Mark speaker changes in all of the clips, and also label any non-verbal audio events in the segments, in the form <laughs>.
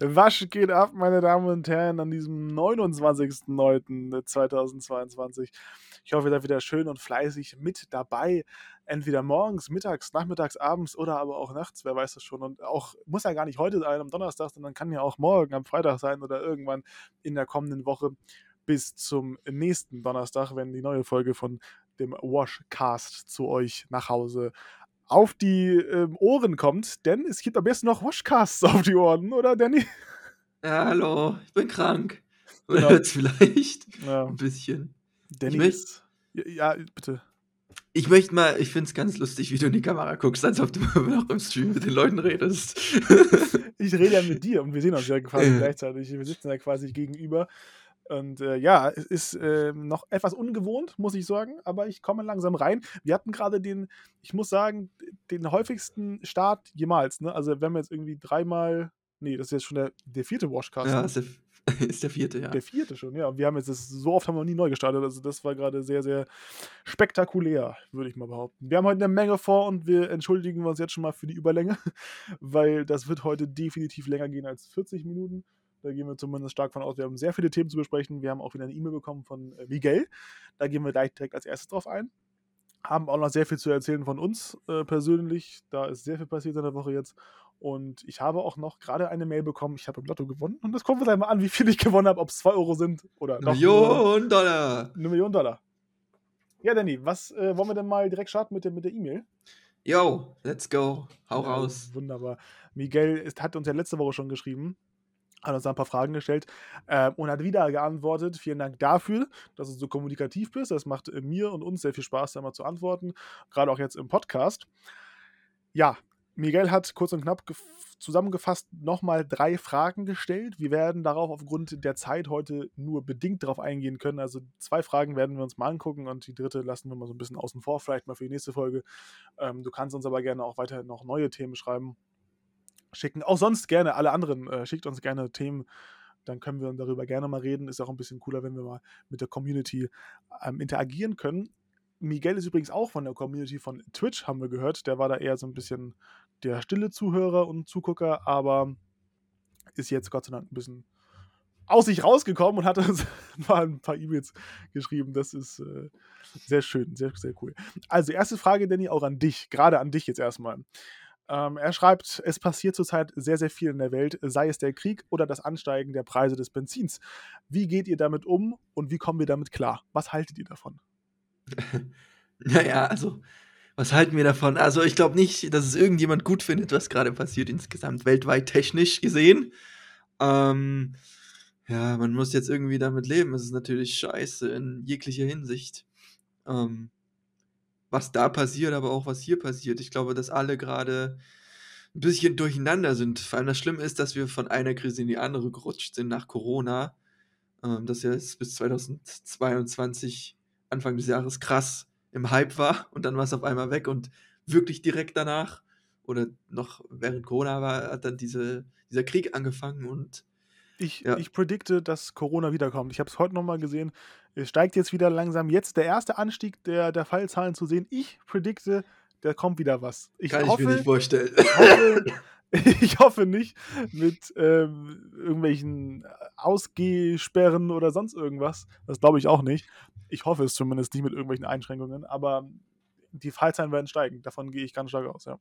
Speaker 1: Was geht ab, meine Damen und Herren, an diesem 29.09.2022? Ich hoffe, ihr seid wieder schön und fleißig mit dabei. Entweder morgens, mittags, nachmittags, abends oder aber auch nachts, wer weiß das schon. Und auch muss ja gar nicht heute sein, am Donnerstag, sondern kann ja auch morgen, am Freitag sein oder irgendwann in der kommenden Woche bis zum nächsten Donnerstag, wenn die neue Folge von dem Washcast zu euch nach Hause auf die ähm, Ohren kommt, denn es gibt am besten noch Washcasts auf die Ohren, oder Danny?
Speaker 2: Ja, hallo, ich bin krank. Oder genau. hört vielleicht ja. ein bisschen.
Speaker 1: Danny ist, ja, bitte.
Speaker 2: Ich möchte mal, ich finde es ganz lustig, wie du in die Kamera guckst, als ob du <laughs> noch im Stream mit den Leuten redest.
Speaker 1: ich rede ja mit dir und wir sehen uns ja quasi äh. gleichzeitig. Wir sitzen ja quasi gegenüber. Und äh, ja, es ist äh, noch etwas ungewohnt, muss ich sagen, aber ich komme langsam rein. Wir hatten gerade den, ich muss sagen, den häufigsten Start jemals. Ne? Also, wenn wir jetzt irgendwie dreimal, nee, das ist jetzt schon der, der vierte Washcast.
Speaker 2: Ja,
Speaker 1: ne?
Speaker 2: ist der, <laughs> ist der vierte, ja.
Speaker 1: Der vierte schon, ja. Und wir haben jetzt das, so oft haben wir noch nie neu gestartet. Also, das war gerade sehr, sehr spektakulär, würde ich mal behaupten. Wir haben heute eine Menge vor und wir entschuldigen uns jetzt schon mal für die Überlänge, <laughs> weil das wird heute definitiv länger gehen als 40 Minuten. Da gehen wir zumindest stark von aus. Wir haben sehr viele Themen zu besprechen. Wir haben auch wieder eine E-Mail bekommen von äh, Miguel. Da gehen wir gleich direkt als erstes drauf ein. Haben auch noch sehr viel zu erzählen von uns äh, persönlich. Da ist sehr viel passiert in der Woche jetzt. Und ich habe auch noch gerade eine Mail bekommen. Ich habe im Lotto gewonnen. Und das kommt wir einmal an, wie viel ich gewonnen habe. Ob es 2 Euro sind oder
Speaker 2: eine Million Dollar.
Speaker 1: Eine Million Dollar. Ja, Danny, was äh, wollen wir denn mal direkt starten mit der mit E-Mail?
Speaker 2: Yo, let's go. Hau ja, raus.
Speaker 1: Wunderbar. Miguel ist, hat uns ja letzte Woche schon geschrieben hat uns ein paar Fragen gestellt äh, und hat wieder geantwortet. Vielen Dank dafür, dass du so kommunikativ bist. Das macht äh, mir und uns sehr viel Spaß, da mal zu antworten, gerade auch jetzt im Podcast. Ja, Miguel hat kurz und knapp zusammengefasst nochmal drei Fragen gestellt. Wir werden darauf aufgrund der Zeit heute nur bedingt darauf eingehen können. Also zwei Fragen werden wir uns mal angucken und die dritte lassen wir mal so ein bisschen außen vor, vielleicht mal für die nächste Folge. Ähm, du kannst uns aber gerne auch weiterhin noch neue Themen schreiben schicken. Auch sonst gerne, alle anderen, äh, schickt uns gerne Themen. Dann können wir darüber gerne mal reden. Ist auch ein bisschen cooler, wenn wir mal mit der Community ähm, interagieren können. Miguel ist übrigens auch von der Community von Twitch, haben wir gehört. Der war da eher so ein bisschen der stille Zuhörer und Zugucker, aber ist jetzt Gott sei Dank ein bisschen aus sich rausgekommen und hat <laughs> uns mal ein paar E-Mails geschrieben. Das ist äh, sehr schön, sehr, sehr cool. Also, erste Frage, Danny, auch an dich, gerade an dich jetzt erstmal. Ähm, er schreibt, es passiert zurzeit sehr, sehr viel in der Welt, sei es der Krieg oder das Ansteigen der Preise des Benzins. Wie geht ihr damit um und wie kommen wir damit klar? Was haltet ihr davon? <laughs>
Speaker 2: naja, also, was halten wir davon? Also, ich glaube nicht, dass es irgendjemand gut findet, was gerade passiert, insgesamt weltweit technisch gesehen. Ähm, ja, man muss jetzt irgendwie damit leben. Es ist natürlich scheiße in jeglicher Hinsicht. Ähm, was da passiert, aber auch was hier passiert. Ich glaube, dass alle gerade ein bisschen durcheinander sind. Vor allem das Schlimme ist, dass wir von einer Krise in die andere gerutscht sind nach Corona. Ähm, das ja bis 2022, Anfang des Jahres, krass im Hype war und dann war es auf einmal weg und wirklich direkt danach oder noch während Corona war, hat dann diese, dieser Krieg angefangen und
Speaker 1: ich, ja. ich predikte, dass Corona wiederkommt. Ich habe es heute nochmal gesehen. Es steigt jetzt wieder langsam. Jetzt der erste Anstieg der, der Fallzahlen zu sehen. Ich predikte, da kommt wieder was. Ich
Speaker 2: Kann hoffe, ich mir nicht vorstellen.
Speaker 1: Ich hoffe, <laughs> ich hoffe nicht mit ähm, irgendwelchen Ausgehsperren oder sonst irgendwas. Das glaube ich auch nicht. Ich hoffe es zumindest nicht mit irgendwelchen Einschränkungen. Aber die Fallzahlen werden steigen. Davon gehe ich ganz stark aus, ja.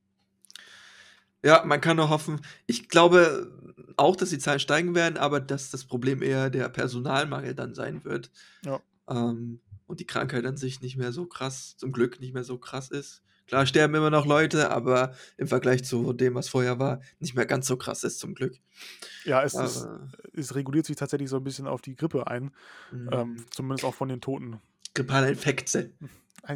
Speaker 2: Ja, man kann nur hoffen. Ich glaube auch, dass die Zahlen steigen werden, aber dass das Problem eher der Personalmangel dann sein wird.
Speaker 1: Ja.
Speaker 2: Ähm, und die Krankheit an sich nicht mehr so krass, zum Glück nicht mehr so krass ist. Klar sterben immer noch Leute, aber im Vergleich zu dem, was vorher war, nicht mehr ganz so krass ist, zum Glück.
Speaker 1: Ja, es, ist, es reguliert sich tatsächlich so ein bisschen auf die Grippe ein. Mhm. Ähm, zumindest auch von den Toten.
Speaker 2: Grippale Infekte.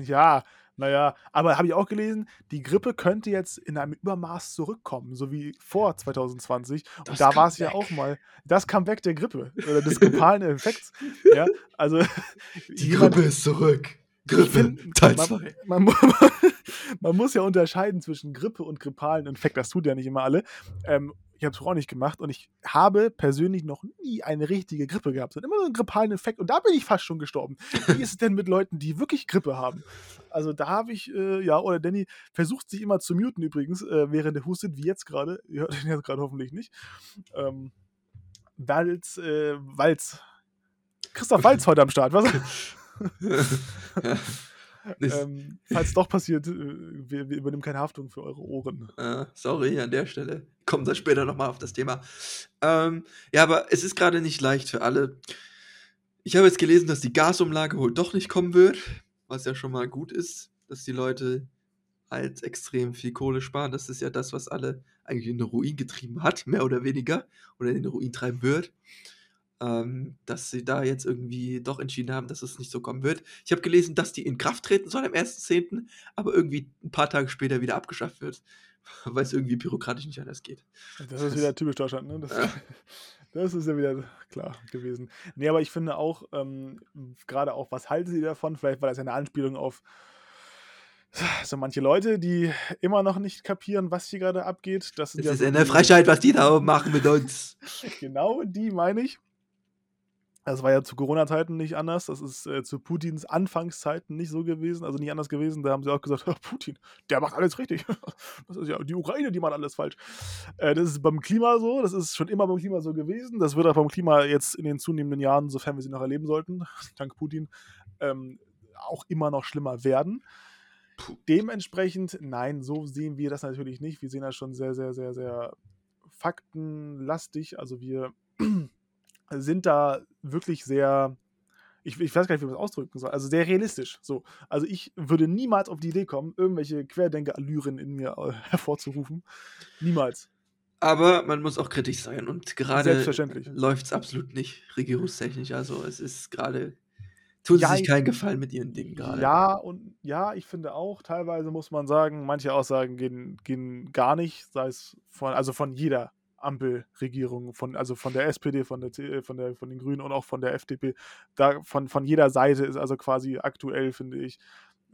Speaker 1: Ja, naja, aber habe ich auch gelesen, die Grippe könnte jetzt in einem Übermaß zurückkommen, so wie vor 2020. Das Und da war es ja auch mal das Comeback der Grippe oder des grippalen Effekts. ja, also <laughs>
Speaker 2: die Grippe ist zurück. Grippe, find, Teil 2.
Speaker 1: Man, man, <laughs> man, muss ja unterscheiden zwischen Grippe und grippalen Infekt. Das tut ja nicht immer alle. Ähm, Ich habe es auch nicht gemacht und ich habe persönlich noch nie eine richtige Grippe gehabt. sondern immer so einen grippalen Effekt und da bin ich fast schon gestorben. Wie ist es denn mit Leuten, die wirklich Grippe haben? Also da habe ich, äh, ja, oder Danny versucht sich immer zu muten übrigens, äh, während er hustet, wie jetzt gerade. Ihr hört ihn jetzt gerade hoffentlich nicht. Ähm, Walz, äh, Walz. Christoph Walz heute am Start, was? <laughs> <laughs> ähm, falls doch passiert, äh, wir, wir, übernehmen keine Haftung für eure Ohren.
Speaker 2: Äh, sorry an der Stelle. Kommen wir später nochmal auf das Thema. Ähm, ja, aber es ist gerade nicht leicht für alle. Ich habe jetzt gelesen, dass die Gasumlage wohl doch nicht kommen wird, was ja schon mal gut ist, dass die Leute halt extrem viel Kohle sparen. Das ist ja das, was alle eigentlich in den Ruin getrieben hat, mehr oder weniger, oder in den Ruin treiben wird ähm, dass sie da jetzt irgendwie doch entschieden haben, dass es nicht so kommen wird. Ich habe gelesen, dass die in Kraft treten soll am 1.10., aber irgendwie ein paar Tage später wieder abgeschafft wird, <laughs> weil es irgendwie bürokratisch nicht anders geht.
Speaker 1: Das ist wieder typisch Deutschland, ne? Das, ja. <laughs> das ist ja wieder klar gewesen. Nee, aber ich finde auch, ähm, gerade auch, was halten sie davon? Vielleicht war das ja eine Anspielung auf so manche Leute, die immer noch nicht kapieren, was hier gerade abgeht. Das,
Speaker 2: das
Speaker 1: ja
Speaker 2: ist so eine Frechheit, was die da machen mit uns. <laughs>
Speaker 1: genau, die meine ich. Das war ja zu Corona-Zeiten nicht anders. Das ist äh, zu Putins Anfangszeiten nicht so gewesen, also nicht anders gewesen. Da haben sie auch gesagt, <laughs> Putin, der macht alles richtig. <laughs> Das ist ja die Ukraine, die macht alles falsch. Äh, das ist beim Klima so, das ist schon immer beim Klima so gewesen. Das wird auch beim Klima jetzt in den zunehmenden Jahren, sofern wir sie noch erleben sollten, <laughs> dank Putin, ähm, auch immer noch schlimmer werden. Dementsprechend, nein, so sehen wir das natürlich nicht. Wir sehen das schon sehr, sehr, sehr, sehr faktenlastig. Also wir sind da wirklich sehr, ich, ich, weiß gar nicht, wie man das ausdrücken soll, also sehr realistisch. So. Also ich würde niemals auf die Idee kommen, irgendwelche Querdenker-Allüren in mir äh, <laughs> hervorzurufen. Niemals.
Speaker 2: Aber man muss auch kritisch sein und gerade läuft es absolut nicht regierungstechnisch. Also es ist gerade, tun ja, sie sich keinen Gefallen mit ihren Dingen gerade.
Speaker 1: Ja, und ja, ich finde auch, teilweise muss man sagen, manche Aussagen gehen, gehen gar nicht, sei es von, also von jeder Ampelregierung, von, also von der SPD, von, der, äh, von, der, von den Grünen und auch von der FDP. Da von, von jeder Seite ist also quasi aktuell, finde ich,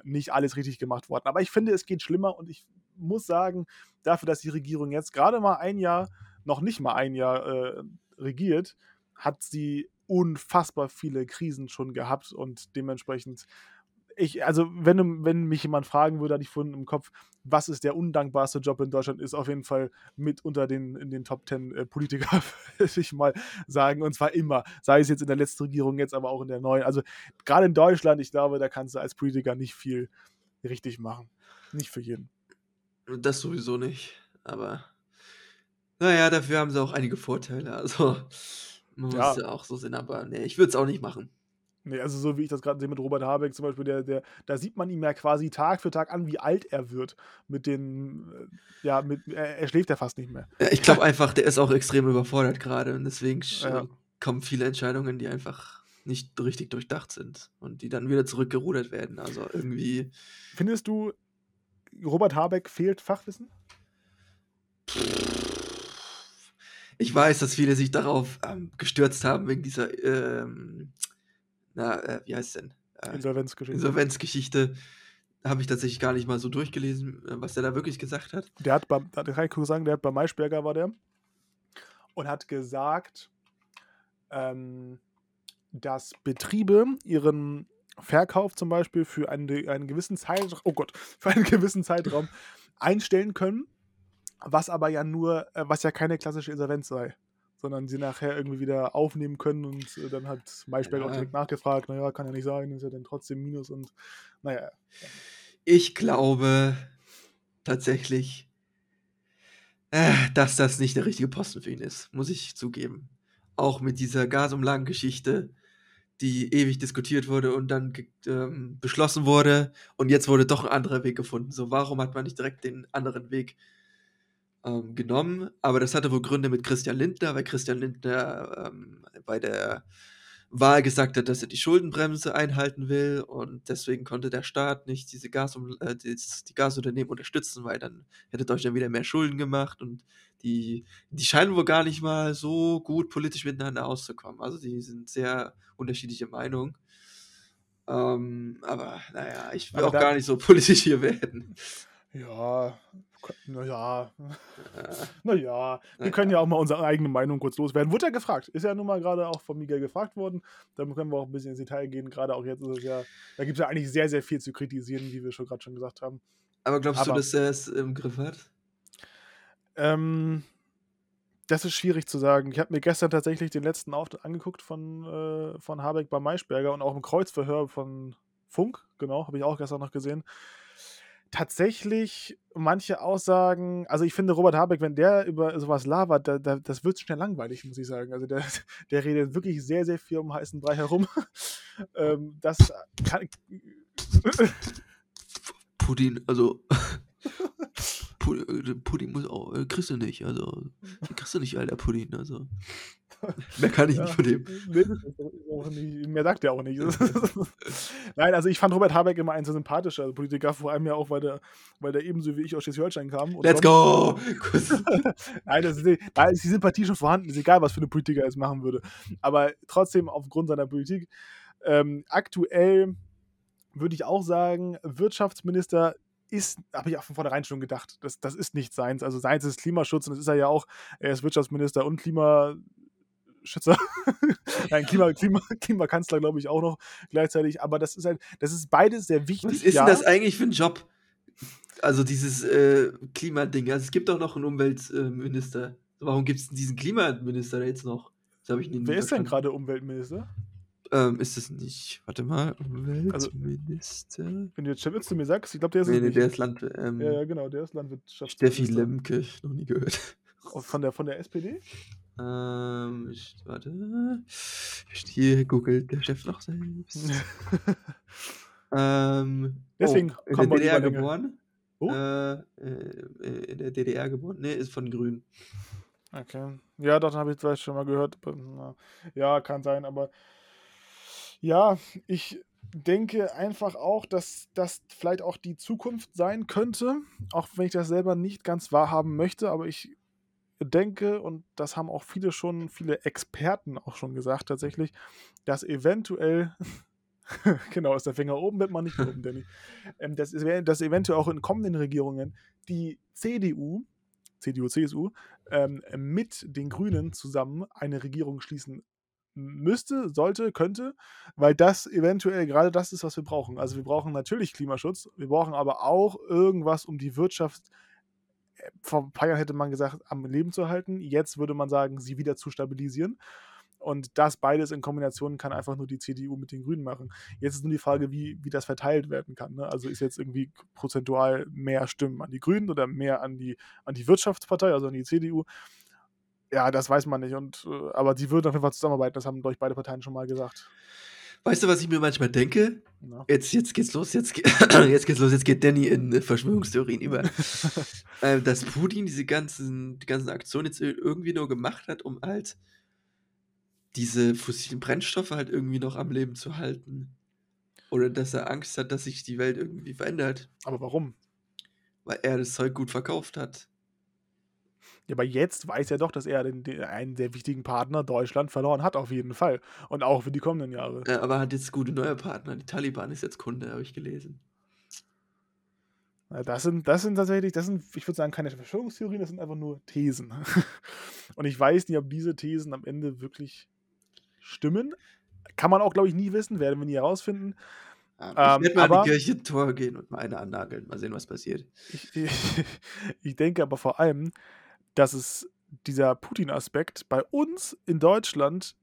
Speaker 1: nicht alles richtig gemacht worden. Aber ich finde, es geht schlimmer und ich muss sagen, dafür, dass die Regierung jetzt gerade mal ein Jahr, noch nicht mal ein Jahr äh, regiert, hat sie unfassbar viele Krisen schon gehabt und dementsprechend ich, also wenn, wenn mich jemand fragen würde, hatte ich vorhin im Kopf, was ist der undankbarste Job in Deutschland, ist auf jeden Fall mit unter den, in den Top Ten äh, Politiker, <laughs> würde ich mal sagen. Und zwar immer. Sei es jetzt in der letzten Regierung, jetzt aber auch in der neuen. Also gerade in Deutschland, ich glaube, da kannst du als Politiker nicht viel richtig machen. Nicht für jeden.
Speaker 2: Das sowieso nicht. Aber naja, dafür haben sie auch einige Vorteile. Also man muss ja, ja auch so sehen, aber nee, ich würde es auch nicht machen.
Speaker 1: Nee, also so wie ich das gerade sehe mit Robert Habeck zum Beispiel, der, der, da sieht man ihm ja quasi Tag für Tag an, wie alt er wird. Mit den, äh, ja, mit, er, er schläft ja fast nicht mehr.
Speaker 2: Ich glaube einfach, der ist auch extrem überfordert gerade und deswegen ja. kommen viele Entscheidungen, die einfach nicht richtig durchdacht sind und die dann wieder zurückgerudert werden. Also irgendwie.
Speaker 1: Findest du, Robert Habeck fehlt Fachwissen?
Speaker 2: Ich weiß, dass viele sich darauf ähm, gestürzt haben wegen dieser ähm, na, äh, wie heißt es denn? Äh, Insolvenzgeschichte. Insolvenzgeschichte. Habe ich tatsächlich gar nicht mal so durchgelesen, äh, was der da wirklich gesagt hat.
Speaker 1: Der hat beim, da kann ich kurz sagen, der hat bei Maischberger war der und hat gesagt, ähm, dass Betriebe ihren Verkauf zum Beispiel für einen, einen gewissen Zeitraum, oh Gott, <laughs> für einen gewissen Zeitraum einstellen können, was aber ja nur, äh, was ja keine klassische Insolvenz sei sondern sie nachher irgendwie wieder aufnehmen können und äh, dann hat Maischberg ja. auch direkt nachgefragt, naja, kann ja nicht sein, ist ja dann trotzdem Minus und naja.
Speaker 2: Ich glaube tatsächlich, äh, dass das nicht der richtige Posten für ihn ist, muss ich zugeben. Auch mit dieser Gasumlagengeschichte, die ewig diskutiert wurde und dann ähm, beschlossen wurde und jetzt wurde doch ein anderer Weg gefunden. So, warum hat man nicht direkt den anderen Weg ähm, genommen, aber das hatte wohl Gründe mit Christian Lindner, weil Christian Lindner ähm, bei der Wahl gesagt hat, dass er die Schuldenbremse einhalten will und deswegen konnte der Staat nicht diese Gas äh, die, die Gasunternehmen unterstützen, weil dann hätte Deutschland wieder mehr Schulden gemacht und die, die scheinen wohl gar nicht mal so gut politisch miteinander auszukommen. Also die sind sehr unterschiedliche Meinungen. Ähm, aber naja, ich will aber auch gar nicht so <laughs> politisch hier werden.
Speaker 1: Ja, naja. <laughs> Naja, wir können ja auch mal unsere eigene Meinung kurz loswerden. Wurde ja gefragt. Ist ja nun mal gerade auch von Miguel gefragt worden. Da können wir auch ein bisschen ins Detail gehen. Gerade auch jetzt ist es ja, da gibt es ja eigentlich sehr, sehr viel zu kritisieren, wie wir schon gerade schon gesagt haben.
Speaker 2: Aber glaubst Aber, du, dass er es im Griff hat?
Speaker 1: Ähm, das ist schwierig zu sagen. Ich habe mir gestern tatsächlich den letzten Auftritt angeguckt von, äh, von Habeck bei Maischberger und auch im Kreuzverhör von Funk, genau, habe ich auch gestern noch gesehen tatsächlich manche Aussagen, also ich finde Robert Habeck, wenn der über sowas labert, da, da, das wird schnell langweilig, muss ich sagen. Also der, <laughs> der redet wirklich sehr, sehr viel um heißen Brei herum. <laughs> ähm, das kann.
Speaker 2: Putin, also <laughs> äh, Pudding muss auch, äh, kriegst du nicht, also kriegst du nicht, alter Pudding, also. Mehr kann ich ja, nicht von dem. Nee,
Speaker 1: mehr sagt er auch nicht. <laughs> Nein, also ich fand Robert Habeck immer ein so sympathischer Politiker, vor allem ja auch, weil der, weil der ebenso wie ich aus Schleswig-Holstein kam.
Speaker 2: Let's go! <laughs> <laughs>
Speaker 1: Nein, das ist, da ist die Sympathie schon vorhanden, ist egal, was für eine Politiker er es machen würde. Aber trotzdem aufgrund seiner Politik. Ähm, aktuell würde ich auch sagen, Wirtschaftsminister ist, habe ich auch von vornherein schon gedacht, das, das ist nicht seins. Also seins ist Klimaschutz und das ist er ja auch. Er ist Wirtschaftsminister und Klimaschützer. <laughs> Nein, Klima, Klima, Klimakanzler, glaube ich, auch noch gleichzeitig. Aber das ist halt, das ist beides sehr wichtig.
Speaker 2: Was ist ja. denn das eigentlich für ein Job? Also dieses äh, Klimading. Also es gibt auch noch einen Umweltminister. Warum gibt es diesen Klimaminister jetzt noch?
Speaker 1: Wer ist denn gerade Umweltminister?
Speaker 2: Ähm, ist es nicht, warte mal, also, Umweltminister?
Speaker 1: Also, wenn du jetzt Chemnitz zu mir sagst, ich glaube, der ist
Speaker 2: nee, nee, der ist Land,
Speaker 1: ähm, ja, ja, genau, der ist Landwirtschafts.
Speaker 2: Steffi Lemke, noch nie gehört.
Speaker 1: Von der, von der SPD?
Speaker 2: Ähm, ich, warte. Hier googelt der Chef noch selbst. <laughs> ähm,
Speaker 1: Deswegen
Speaker 2: oh, in der DDR geboren. Oh? Äh, äh, in der DDR geboren. Ne, ist von Grün.
Speaker 1: Okay. Ja, doch, habe ich vielleicht schon mal gehört. Ja, kann sein, aber ja, ich denke einfach auch, dass das vielleicht auch die Zukunft sein könnte, auch wenn ich das selber nicht ganz wahrhaben möchte, aber ich denke, und das haben auch viele schon, viele Experten auch schon gesagt tatsächlich, dass eventuell, <laughs> genau, ist der Finger oben, wird man nicht oben, Danny, <laughs> ähm, dass, dass eventuell auch in kommenden Regierungen die CDU, CDU, CSU, ähm, mit den Grünen zusammen eine Regierung schließen müsste, sollte, könnte, weil das eventuell gerade das ist, was wir brauchen. Also wir brauchen natürlich Klimaschutz, wir brauchen aber auch irgendwas, um die Wirtschaft, vor ein paar Jahren hätte man gesagt, am Leben zu halten. Jetzt würde man sagen, sie wieder zu stabilisieren. Und das beides in Kombination kann einfach nur die CDU mit den Grünen machen. Jetzt ist nur die Frage, wie, wie das verteilt werden kann. Ne? Also ist jetzt irgendwie prozentual mehr Stimmen an die Grünen oder mehr an die, an die Wirtschaftspartei, also an die CDU. Ja, das weiß man nicht. Und, äh, aber die würden auf jeden Fall zusammenarbeiten, das haben, durch beide Parteien schon mal gesagt.
Speaker 2: Weißt du, was ich mir manchmal denke? Jetzt, jetzt geht's los, jetzt, <clears throat> jetzt geht's los, jetzt geht Danny in Verschwörungstheorien über. <laughs> äh, dass Putin diese ganzen, die ganzen Aktionen jetzt irgendwie nur gemacht hat, um halt diese fossilen Brennstoffe halt irgendwie noch am Leben zu halten. Oder dass er Angst hat, dass sich die Welt irgendwie verändert.
Speaker 1: Aber warum?
Speaker 2: Weil er das Zeug gut verkauft hat.
Speaker 1: Ja, aber jetzt weiß er doch, dass er den, den, einen sehr wichtigen Partner Deutschland verloren hat, auf jeden Fall. Und auch für die kommenden Jahre.
Speaker 2: Ja, aber hat jetzt gute neue Partner. Die Taliban ist jetzt Kunde, habe ich gelesen.
Speaker 1: Das sind, das sind tatsächlich, das sind, ich würde sagen, keine Verschwörungstheorien, das sind einfach nur Thesen. <laughs> Und ich weiß nicht, ob diese Thesen am Ende wirklich stimmen. Kann man auch, glaube ich, nie wissen, werden wir nie herausfinden.
Speaker 2: Ja, ich ähm, werde mal aber, in die Kirche Tor gehen und mal eine annageln. Mal sehen, was passiert.
Speaker 1: Ich, <laughs> ich, ich denke aber vor allem, dass es dieser Putin-Aspekt bei uns in Deutschland,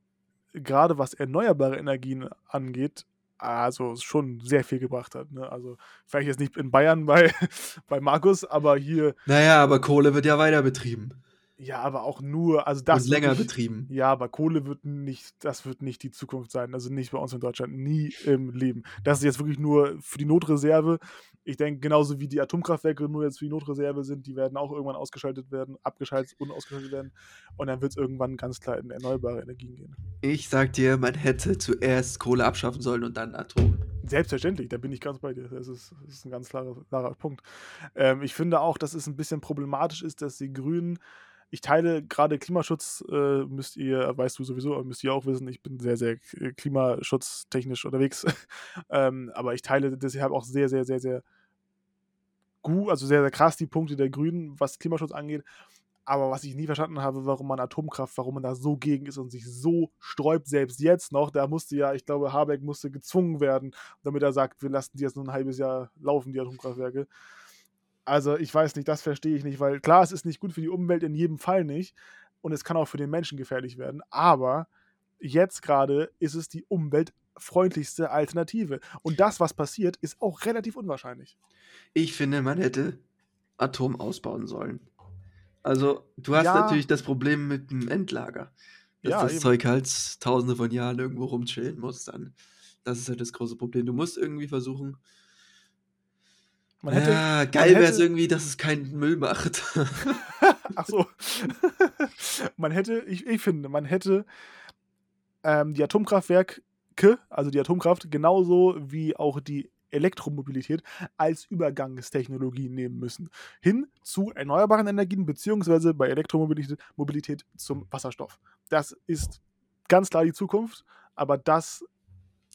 Speaker 1: gerade was erneuerbare Energien angeht, also schon sehr viel gebracht hat. Ne? Also vielleicht jetzt nicht in Bayern bei, <laughs> bei Markus, aber hier.
Speaker 2: Naja, aber Kohle wird ja weiter betrieben.
Speaker 1: Ja, aber auch nur, also das.
Speaker 2: Und länger betrieben.
Speaker 1: Ja, aber Kohle wird nicht, das wird nicht die Zukunft sein. Also nicht bei uns in Deutschland, nie im Leben. Das ist jetzt wirklich nur für die Notreserve. Ich denke, genauso wie die Atomkraftwerke nur jetzt für die Notreserve sind, die werden auch irgendwann ausgeschaltet werden, abgeschaltet und ausgeschaltet werden. Und dann wird es irgendwann ganz klar in erneuerbare Energien gehen.
Speaker 2: Ich sag dir, man hätte zuerst Kohle abschaffen sollen und dann Atom.
Speaker 1: Selbstverständlich, da bin ich ganz bei dir. Das ist, das ist ein ganz klarer, klarer Punkt. Ähm, ich finde auch, dass es ein bisschen problematisch ist, dass die Grünen ich teile gerade Klimaschutz, äh, müsst ihr, weißt du sowieso, müsst ihr auch wissen, ich bin sehr, sehr klimaschutztechnisch unterwegs. <laughs> ähm, aber ich teile deshalb auch sehr, sehr, sehr, sehr gut, also sehr, sehr krass die Punkte der Grünen, was Klimaschutz angeht. Aber was ich nie verstanden habe, warum man Atomkraft, warum man da so gegen ist und sich so sträubt, selbst jetzt noch, da musste ja, ich glaube, Habeck musste gezwungen werden, damit er sagt, wir lassen die jetzt nur ein halbes Jahr laufen, die Atomkraftwerke. Also ich weiß nicht, das verstehe ich nicht, weil klar, es ist nicht gut für die Umwelt in jedem Fall nicht und es kann auch für den Menschen gefährlich werden, aber jetzt gerade ist es die umweltfreundlichste Alternative. Und das, was passiert, ist auch relativ unwahrscheinlich.
Speaker 2: Ich finde, man hätte Atom ausbauen sollen. Also, du hast ja. natürlich das Problem mit dem Endlager. Dass ja, das eben. Zeug halt tausende von Jahren irgendwo rumchillen muss dann. Das ist halt das große Problem. Du musst irgendwie versuchen. Man hätte, ja, geil wäre es irgendwie, dass es keinen Müll macht. <laughs>
Speaker 1: Ach so. <laughs> man hätte, ich, ich finde, man hätte ähm, die Atomkraftwerke, also die Atomkraft, genauso wie auch die Elektromobilität als Übergangstechnologie nehmen müssen. Hin zu erneuerbaren Energien, beziehungsweise bei Elektromobilität Mobilität zum Wasserstoff. Das ist ganz klar die Zukunft, aber das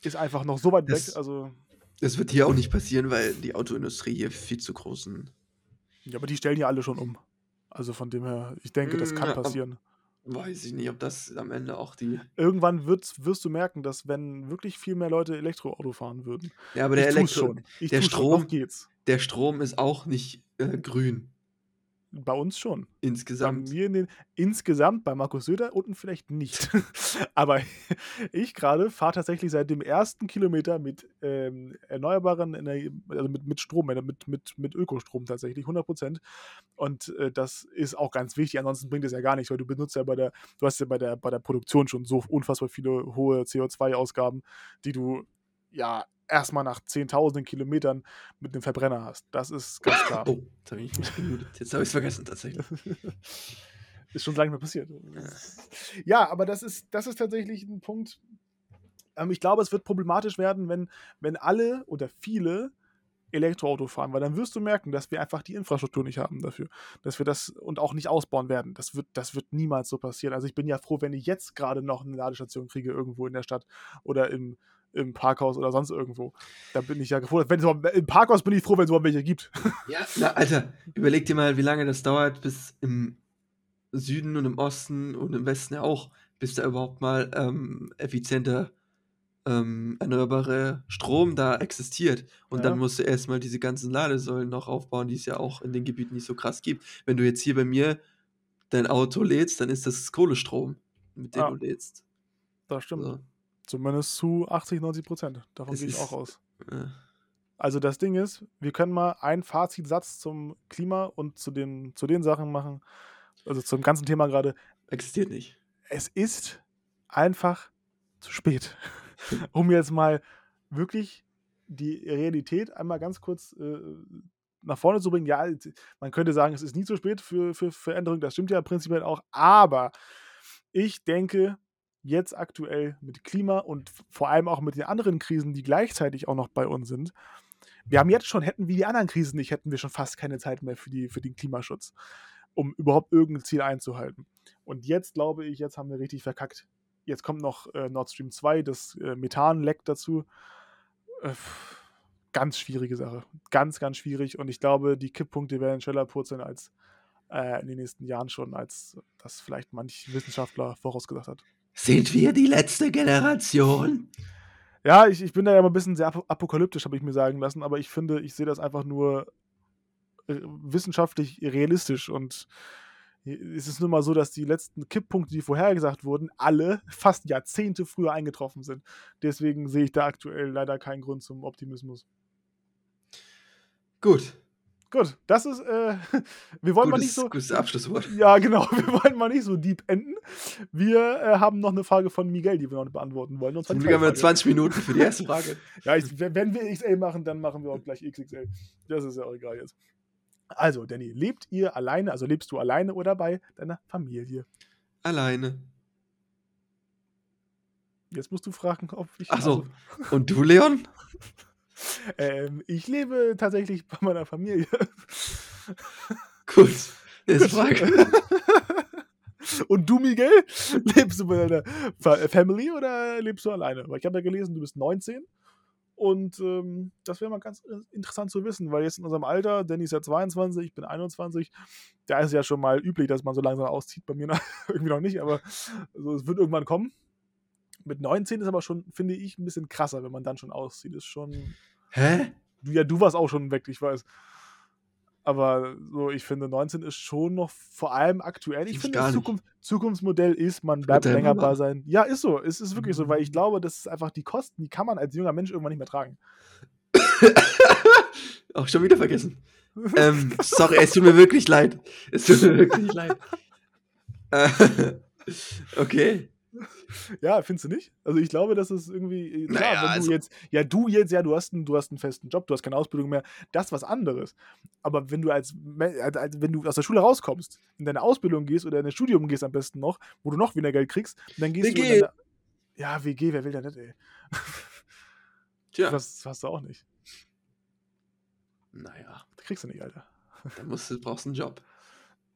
Speaker 1: ist einfach noch so weit das, weg. Also,
Speaker 2: das wird hier auch nicht passieren, weil die Autoindustrie hier viel zu großen.
Speaker 1: Ja, aber die stellen ja alle schon um. Also von dem her, ich denke, das kann passieren.
Speaker 2: Weiß ich nicht, ob das am Ende auch die.
Speaker 1: Irgendwann wirst, wirst du merken, dass wenn wirklich viel mehr Leute Elektroauto fahren würden.
Speaker 2: Ja, aber der Elektro. Schon. Ich der Strom. Schon, geht's. Der Strom ist auch nicht äh, grün.
Speaker 1: Bei uns schon.
Speaker 2: Insgesamt.
Speaker 1: Bei mir in den, insgesamt, bei Markus Söder unten vielleicht nicht. <laughs> Aber <laughs> ich gerade fahre tatsächlich seit dem ersten Kilometer mit ähm, erneuerbaren Energie, also mit, mit Strom, äh, mit, mit, mit Ökostrom tatsächlich, 100 Prozent. Und äh, das ist auch ganz wichtig. Ansonsten bringt es ja gar nichts, weil du benutzt ja bei der, du hast ja bei der, bei der Produktion schon so unfassbar viele hohe CO2-Ausgaben, die du ja erstmal nach zehntausenden Kilometern mit einem Verbrenner hast. Das ist ganz <laughs> klar.
Speaker 2: Oh, jetzt habe ich mich gemutet. Jetzt habe ich es vergessen tatsächlich. <laughs>
Speaker 1: ist schon lange mehr passiert. Ja, aber das ist, das ist tatsächlich ein Punkt. Ähm, ich glaube, es wird problematisch werden, wenn, wenn alle oder viele Elektroauto fahren, weil dann wirst du merken, dass wir einfach die Infrastruktur nicht haben dafür, dass wir das und auch nicht ausbauen werden. Das wird, das wird niemals so passieren. Also ich bin ja froh, wenn ich jetzt gerade noch eine Ladestation kriege irgendwo in der Stadt oder im, im Parkhaus oder sonst irgendwo. Da bin ich ja froh. Wenn es Im Parkhaus bin ich froh, wenn es überhaupt welche gibt. <laughs>
Speaker 2: Ja, na, Alter, überleg dir mal, wie lange das dauert, bis im Süden und im Osten und im Westen ja auch, bis da überhaupt mal ähm, effizienter ähm, erneuerbare Strom da existiert. Und ja. dann musst du erstmal diese ganzen Ladesäulen noch aufbauen, die es ja auch in den Gebieten nicht so krass gibt. Wenn du jetzt hier bei mir dein Auto lädst, dann ist das Kohlestrom, mit dem ja. du lädst.
Speaker 1: Das stimmt. So. Zumindest zu 80, 90 Prozent. Davon gehe ich auch aus. Äh. Also das Ding ist, wir können mal einen Fazitsatz zum Klima und zu den, zu den Sachen machen, also zum ganzen Thema gerade.
Speaker 2: Existiert nicht.
Speaker 1: Es ist einfach zu spät. <laughs> um jetzt mal wirklich die Realität einmal ganz kurz äh, nach vorne zu bringen. Ja, man könnte sagen, es ist nie zu spät für, für Veränderung. Das stimmt ja prinzipiell auch. Aber ich denke, jetzt aktuell mit Klima und vor allem auch mit den anderen Krisen, die gleichzeitig auch noch bei uns sind. Wir haben jetzt schon, hätten wir die anderen Krisen nicht, hätten wir schon fast keine Zeit mehr für, die, für den Klimaschutz, um überhaupt irgendein Ziel einzuhalten. Und jetzt glaube ich, jetzt haben wir richtig verkackt. Jetzt kommt noch äh, Nord Stream 2, das äh, Methan-Leck dazu. Äh, ganz schwierige Sache. Ganz, ganz schwierig. Und ich glaube, die Kipppunkte werden schneller purzeln als äh, in den nächsten Jahren schon, als das vielleicht manch Wissenschaftler vorausgesagt hat.
Speaker 2: Sind wir die letzte Generation?
Speaker 1: Ja, ich, ich bin da ja immer ein bisschen sehr apokalyptisch, habe ich mir sagen lassen, aber ich finde, ich sehe das einfach nur äh, wissenschaftlich realistisch und es ist nun mal so, dass die letzten Kipppunkte, die vorhergesagt wurden, alle <laughs> fast Jahrzehnte früher eingetroffen sind. Deswegen sehe ich da aktuell leider keinen Grund zum Optimismus.
Speaker 2: Gut,
Speaker 1: Gut, das ist, äh, <laughs> wir wollen gutes, mal nicht so.
Speaker 2: Gutes Abschlusswort.
Speaker 1: Ja, genau, <laughs> wir wollen mal nicht so deep enden. Wir äh, haben noch eine Frage von Miguel, die wir noch beantworten wollen.
Speaker 2: Und Zum Glück haben wir 20 Minuten für die erste <laughs> Frage.
Speaker 1: ja, ich, wenn wir XL machen, dann machen wir auch gleich XXL. Das ist ja auch egal jetzt. Also, Danny, lebt ihr alleine, also lebst du alleine oder bei deiner Familie?
Speaker 2: Alleine.
Speaker 1: Jetzt musst du fragen, ob
Speaker 2: ich. Achso. Und du, Leon?
Speaker 1: Ähm, ich lebe tatsächlich bei meiner Familie.
Speaker 2: Gut. <laughs> Nächste Frage. <laughs>
Speaker 1: Und du, Miguel, lebst du bei deiner Family oder lebst du alleine? Weil ich habe ja gelesen, du bist 19 Und ähm, das wäre mal ganz interessant zu wissen, weil jetzt in unserem Alter, Danny ist ja 22, ich bin 21, da ist es ja schon mal üblich, dass man so langsam auszieht. Bei mir noch, <laughs> irgendwie noch nicht, aber also, es wird irgendwann kommen. Mit 19 ist aber schon, finde ich, ein bisschen krasser, wenn man dann schon auszieht. Ist schon.
Speaker 2: Hä?
Speaker 1: Du, ja, du warst auch schon weg, ich weiß. Aber so, ich finde, 19 ist schon noch vor allem aktuell. Ich
Speaker 2: Ich
Speaker 1: finde, das. Zukunft, Zukunftsmodell ist, man bleibt länger
Speaker 2: Mama.
Speaker 1: bei sein. Ja, ist so. Es ist wirklich so, weil ich
Speaker 2: Mhm.
Speaker 1: glaube, das ist einfach die Kosten, die kann man als junger Mensch irgendwann nicht mehr tragen. <coughs>
Speaker 2: Auch schon wieder vergessen. Ähm, sorry, es tut mir wirklich leid. Es tut mir wirklich <laughs> leid. Äh, <laughs> okay.
Speaker 1: Ja, findest du nicht? Also ich glaube, das ist irgendwie, äh, klar,
Speaker 2: Naja,
Speaker 1: wenn du
Speaker 2: also-
Speaker 1: jetzt, ja, du jetzt, ja, du hast, einen, du hast einen festen Job, du hast keine Ausbildung mehr, das ist was anderes. Aber wenn du als, als, als wenn du aus der Schule rauskommst, in deine Ausbildung gehst oder in ein Studium gehst am besten noch, wo du noch weniger Geld kriegst, dann gehst du
Speaker 2: WG.
Speaker 1: in deine, Ja, WG, wer will da nicht, ey? <laughs>
Speaker 2: Tja.
Speaker 1: Das hast du auch nicht.
Speaker 2: Naja,
Speaker 1: Das kriegst du nicht, Alter.
Speaker 2: dann musst du, brauchst einen Job.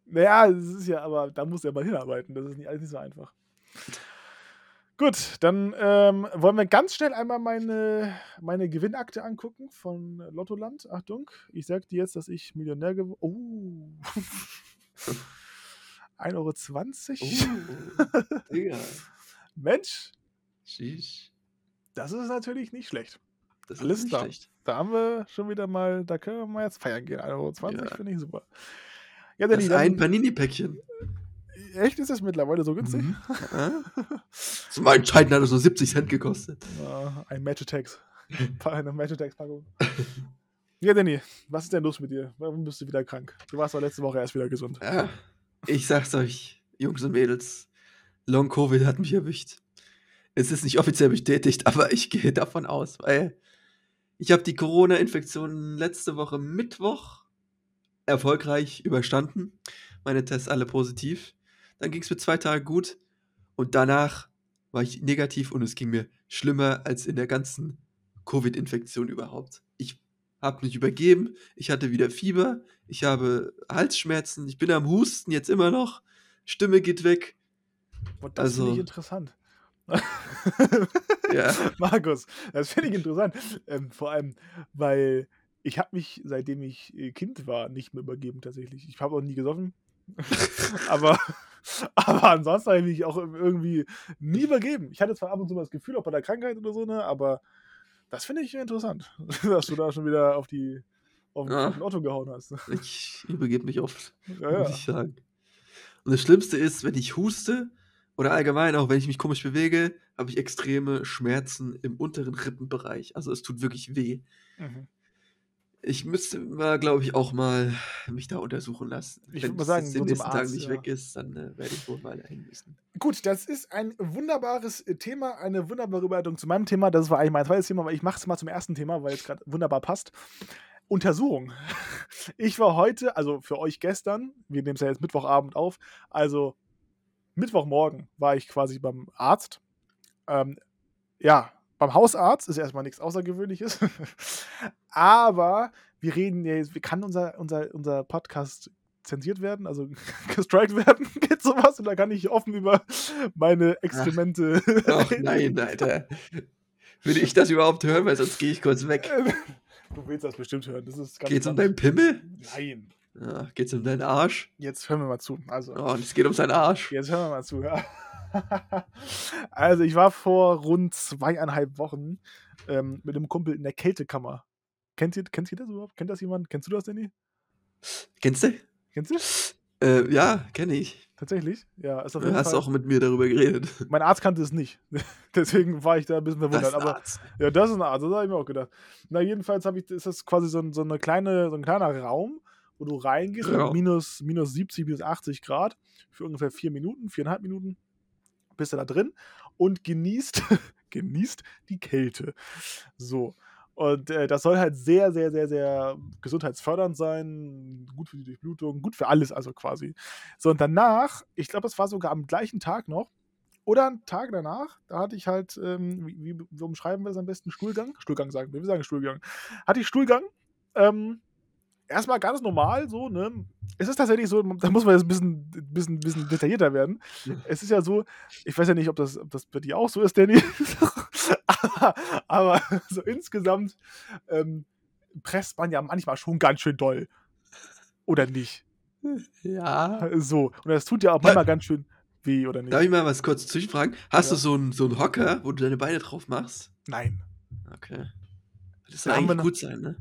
Speaker 1: Naja, das ist ja, aber da musst du ja mal hinarbeiten. Das ist nicht alles nicht so einfach. Gut, dann ähm, wollen wir ganz schnell einmal meine, meine Gewinnakte angucken von Lottoland. Achtung, ich sag dir jetzt, dass ich Millionär geworden Oh. <laughs> 1,20 Euro.
Speaker 2: Oh, Digga. <laughs>
Speaker 1: Mensch,
Speaker 2: Sheesh.
Speaker 1: das ist natürlich nicht schlecht.
Speaker 2: Das
Speaker 1: Alles
Speaker 2: ist nicht
Speaker 1: klar.
Speaker 2: schlecht.
Speaker 1: Da haben wir schon wieder mal, da können wir mal jetzt feiern gehen. 1,20 Euro
Speaker 2: Ja.
Speaker 1: finde ich super. Ja,
Speaker 2: Das
Speaker 1: Danny,
Speaker 2: ist ein Panini-Päckchen.
Speaker 1: Echt ist das mittlerweile so günstig?
Speaker 2: Mhm. Ja. Zu meinen Zeiten hat es nur 70 Cent gekostet.
Speaker 1: Ja, ein Match-Attacks. <laughs> Eine Match-Attacks-Packung. Ja, Danny, was ist denn los mit dir? Warum bist du wieder krank? Du warst doch letzte Woche erst wieder gesund.
Speaker 2: Ja, ich sag's euch, Jungs und Mädels, Long Covid hat mich erwischt. Es ist nicht offiziell bestätigt, aber ich gehe davon aus, weil ich habe die Corona-Infektion letzte Woche Mittwoch erfolgreich überstanden. Meine Tests alle positiv. Dann ging es mir zwei Tage gut und danach war ich negativ und es ging mir schlimmer als in der ganzen Covid-Infektion überhaupt. Ich habe mich übergeben, ich hatte wieder Fieber, ich habe Halsschmerzen, ich bin am Husten jetzt immer noch, Stimme geht weg.
Speaker 1: Und das finde ich
Speaker 2: Also-
Speaker 1: interessant.
Speaker 2: Ja. <laughs>
Speaker 1: Markus, das finde ich interessant. Ähm, vor allem, weil ich habe mich, seitdem ich äh, Kind war, nicht mehr übergeben tatsächlich. Ich habe auch nie gesoffen. <laughs> aber, <laughs> aber ansonsten habe ich mich auch irgendwie nie übergeben. Ich hatte zwar ab und zu mal das Gefühl, auch bei der Krankheit oder so, ne, aber das finde ich interessant, <laughs> dass du da schon wieder auf die auf den,
Speaker 2: Ja.
Speaker 1: Otto gehauen hast. <laughs>
Speaker 2: Ich übergebe mich oft,
Speaker 1: Ja,
Speaker 2: muss ich sagen. Und das Schlimmste ist, wenn ich huste oder allgemein auch, wenn ich mich komisch bewege, habe ich extreme Schmerzen im unteren Rippenbereich. Also es tut wirklich weh.
Speaker 1: Mhm.
Speaker 2: Ich müsste mal, glaube ich, auch mal mich da untersuchen lassen.
Speaker 1: Ich
Speaker 2: Wenn
Speaker 1: würd mal
Speaker 2: es
Speaker 1: sagen, so
Speaker 2: in den nächsten
Speaker 1: Arzt,
Speaker 2: nicht
Speaker 1: ja.
Speaker 2: weg ist, dann äh, werde ich wohl mal dahin müssen.
Speaker 1: Gut, das ist ein wunderbares äh, Thema, eine wunderbare Überleitung zu meinem Thema. Das war eigentlich mein zweites Thema, aber ich mache es mal zum ersten Thema, weil es gerade wunderbar passt. Untersuchung. <laughs> Ich war heute, also für euch gestern, wir nehmen es ja jetzt Mittwochabend auf, also Mittwochmorgen war ich quasi beim Arzt. Ähm, ja, beim Hausarzt ist erstmal nichts Außergewöhnliches. <laughs> Aber wir reden ja jetzt, kann unser, unser, unser Podcast zensiert werden, also <laughs> gestrikt werden, <laughs> geht sowas und da kann ich offen über meine Exkremente
Speaker 2: Ach nein, Alter. Würde ich das überhaupt hören, weil sonst gehe ich kurz weg.
Speaker 1: Du willst das bestimmt hören. Das ist ganz
Speaker 2: Geht's um deinen Pimmel?
Speaker 1: Nein.
Speaker 2: Ja, geht's um deinen Arsch?
Speaker 1: Jetzt hören wir mal zu. Also,
Speaker 2: Oh, und es geht um seinen Arsch.
Speaker 1: jetzt hören wir mal zu. Ja. <laughs> Also, ich war vor rund zweieinhalb Wochen ähm, mit einem Kumpel in der Kältekammer. Kennt ihr, kennt ihr das überhaupt? Kennt das jemand? Kennst du das, Danny?
Speaker 2: Kennst du?
Speaker 1: Kennst du?
Speaker 2: Äh, ja, kenne ich.
Speaker 1: Tatsächlich? Ja, ist auf
Speaker 2: Du
Speaker 1: jeden
Speaker 2: hast
Speaker 1: Fall.
Speaker 2: auch mit mir darüber geredet. <laughs>
Speaker 1: Mein Arzt kannte es nicht. <laughs> Deswegen war ich da ein bisschen
Speaker 2: Das
Speaker 1: verwundert.
Speaker 2: ist ein
Speaker 1: Aber
Speaker 2: Arzt.
Speaker 1: Ja, das ist ein Arzt, das habe ich mir auch gedacht. Na, jedenfalls habe ich, ist das quasi so ein, so, eine kleine, so ein kleiner Raum, wo du reingehst,
Speaker 2: Ja.
Speaker 1: mit minus, minus 70, minus 80 Grad für ungefähr vier Minuten, viereinhalb Minuten bist du da drin und genießt, <laughs> genießt die Kälte. So. Und äh, das soll halt sehr, sehr, sehr, sehr gesundheitsfördernd sein, gut für die Durchblutung, gut für alles, also quasi. So, und danach, ich glaube, es war sogar am gleichen Tag noch, oder einen Tag danach, da hatte ich halt, ähm, wie, wie, umschreiben wir das am besten? Stuhlgang? Stuhlgang sagen wir, wir sagen Stuhlgang. Hatte ich Stuhlgang. Ähm, erstmal ganz normal, so, ne? Es ist tatsächlich so, da muss man jetzt ein bisschen, bisschen, bisschen detaillierter werden. Es ist ja so, ich weiß ja nicht, ob das, ob das bei dir auch so ist, Danny. <laughs> aber, aber so insgesamt ähm, presst man ja manchmal schon ganz schön doll. Oder nicht?
Speaker 2: Ja.
Speaker 1: So. Und das tut ja auch manchmal ganz schön weh, oder nicht?
Speaker 2: Darf ich mal was kurz zwischenfragen? Hast
Speaker 1: Ja.
Speaker 2: du so einen so einen Hocker, wo du deine Beine drauf machst?
Speaker 1: Nein.
Speaker 2: Okay. Das soll
Speaker 1: wir
Speaker 2: eigentlich gut sein, ne?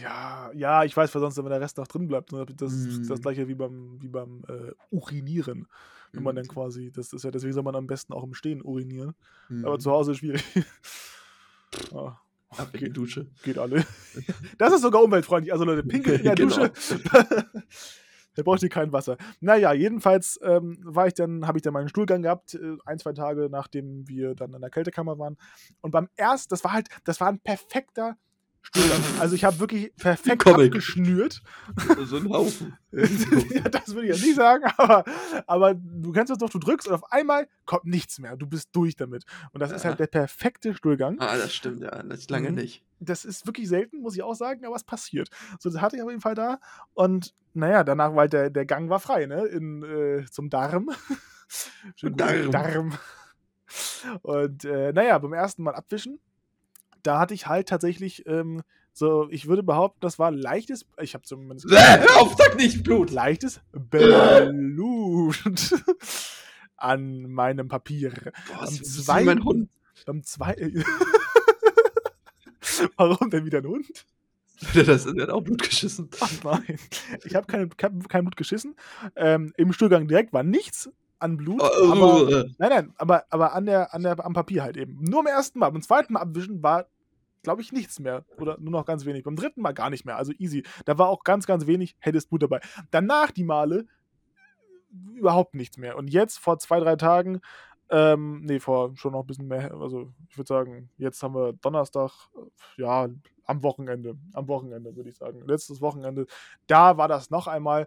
Speaker 1: Ja, ja, ich weiß, weil sonst, wenn der Rest noch drin bleibt, ne, das ist
Speaker 2: Mm.
Speaker 1: das gleiche wie beim, wie beim äh, Urinieren. Wenn man
Speaker 2: Mhm.
Speaker 1: dann quasi, das ist ja, deswegen soll man am besten auch im Stehen urinieren. Aber
Speaker 2: Mhm.
Speaker 1: zu Hause ist schwierig. ja, <laughs>
Speaker 2: Ab in die
Speaker 1: geht,
Speaker 2: Dusche.
Speaker 1: geht alle. <laughs> Das ist sogar umweltfreundlich. Also Leute, pinkeln in der
Speaker 2: Genau.
Speaker 1: Dusche. <laughs> da braucht ihr kein Wasser. Naja, jedenfalls ähm, war ich dann, habe ich dann meinen Stuhlgang gehabt, äh, ein, zwei Tage nachdem wir dann in der Kältekammer waren. Und beim ersten, das war halt, das war ein perfekter Stuhlgang. Also ich habe wirklich perfekt
Speaker 2: Comic.
Speaker 1: abgeschnürt.
Speaker 2: so ein Haufen. <laughs>
Speaker 1: ja, das würde ich jetzt nicht sagen, aber, aber du kennst das doch, du drückst und auf einmal kommt nichts mehr. Du bist durch damit. Und das ist
Speaker 2: Ja.
Speaker 1: halt der perfekte Stuhlgang.
Speaker 2: Ah, das stimmt, ja. Das ist lange
Speaker 1: Mhm.
Speaker 2: nicht.
Speaker 1: Das ist wirklich selten, muss ich auch sagen, aber es passiert. So, das hatte ich auf jeden Fall da. Und naja, danach war halt der, der Gang war frei, ne? In, äh, zum Darm. <laughs>
Speaker 2: Darm.
Speaker 1: Darm. Und äh, naja, beim ersten Mal abwischen, da hatte ich halt tatsächlich ähm, so, ich würde behaupten, das war leichtes, ich habe zumindest
Speaker 2: Äh, auf, sag nicht Blut!
Speaker 1: leichtes Blut <laughs> an meinem Papier.
Speaker 2: Boah,
Speaker 1: Am zweiten-
Speaker 2: mein Hund.
Speaker 1: Beim zweiten. <laughs> Warum denn wieder ein Hund?
Speaker 2: Das der hat auch Blut geschissen.
Speaker 1: Ach nein. Ich habe kein, kein, Blut geschissen. Ähm, Im Stuhlgang direkt war nichts an Blut.
Speaker 2: Oh,
Speaker 1: aber,
Speaker 2: äh,
Speaker 1: nein, nein, aber, aber an der, an der, am Papier halt eben. Nur am ersten Mal. Beim zweiten Mal abwischen war, glaube ich, nichts mehr. Oder nur noch ganz wenig. Beim dritten Mal gar nicht mehr. Also easy. Da war auch ganz, ganz wenig helles Blut dabei. Danach die Male überhaupt nichts mehr. Und jetzt vor zwei, drei Tagen, ähm, nee, vor schon noch ein bisschen mehr, also ich würde sagen, jetzt haben wir Donnerstag, äh, ja, am Wochenende, am Wochenende würde ich sagen, letztes Wochenende, da war das noch einmal,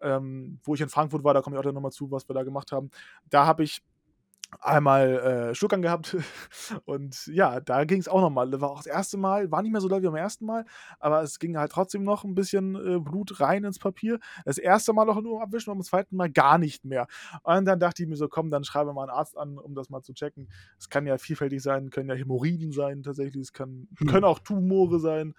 Speaker 1: ähm, wo ich in Frankfurt war, da komme ich auch dann nochmal zu, was wir da gemacht haben, da habe ich einmal äh, Stuhlgang gehabt <laughs> und ja, da ging es auch nochmal. Das war auch das erste Mal, war nicht mehr so doll wie beim ersten Mal, aber es ging halt trotzdem noch ein bisschen äh, Blut rein ins Papier. Das erste Mal noch nur abwischen und beim zweiten Mal gar nicht mehr. Und dann dachte ich mir so, komm, dann schreibe mal einen Arzt an, um das mal zu checken. Es kann ja vielfältig sein, können ja Hämorrhoiden sein tatsächlich, es kann,
Speaker 2: Hm.
Speaker 1: können auch Tumore sein,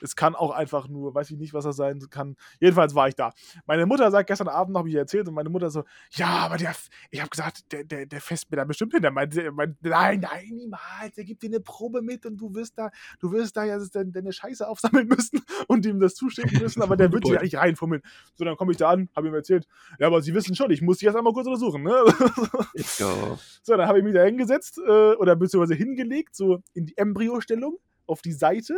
Speaker 1: es kann auch einfach nur, weiß ich nicht, was das sein kann. Jedenfalls war ich da. Meine Mutter sagt, gestern Abend habe ich ihr erzählt und meine Mutter so, ja, aber der, ich habe gesagt, der, der, der fässt mir da bestimmt hin. Der meinte, meint, nein, nein, niemals, der gibt dir eine Probe mit und du wirst da, du wirst da ja deine, Scheiße aufsammeln müssen <laughs> und ihm das zuschicken müssen, aber der wird dir ja nicht reinfummeln. So, dann komme ich da an, habe ihm erzählt, ja, aber sie wissen schon, ich muss dich jetzt einmal kurz untersuchen, ne?
Speaker 2: Let's go. <laughs>
Speaker 1: So, dann habe ich mich da hingesetzt äh, oder beziehungsweise hingelegt, so in die Embryostellung, auf die Seite.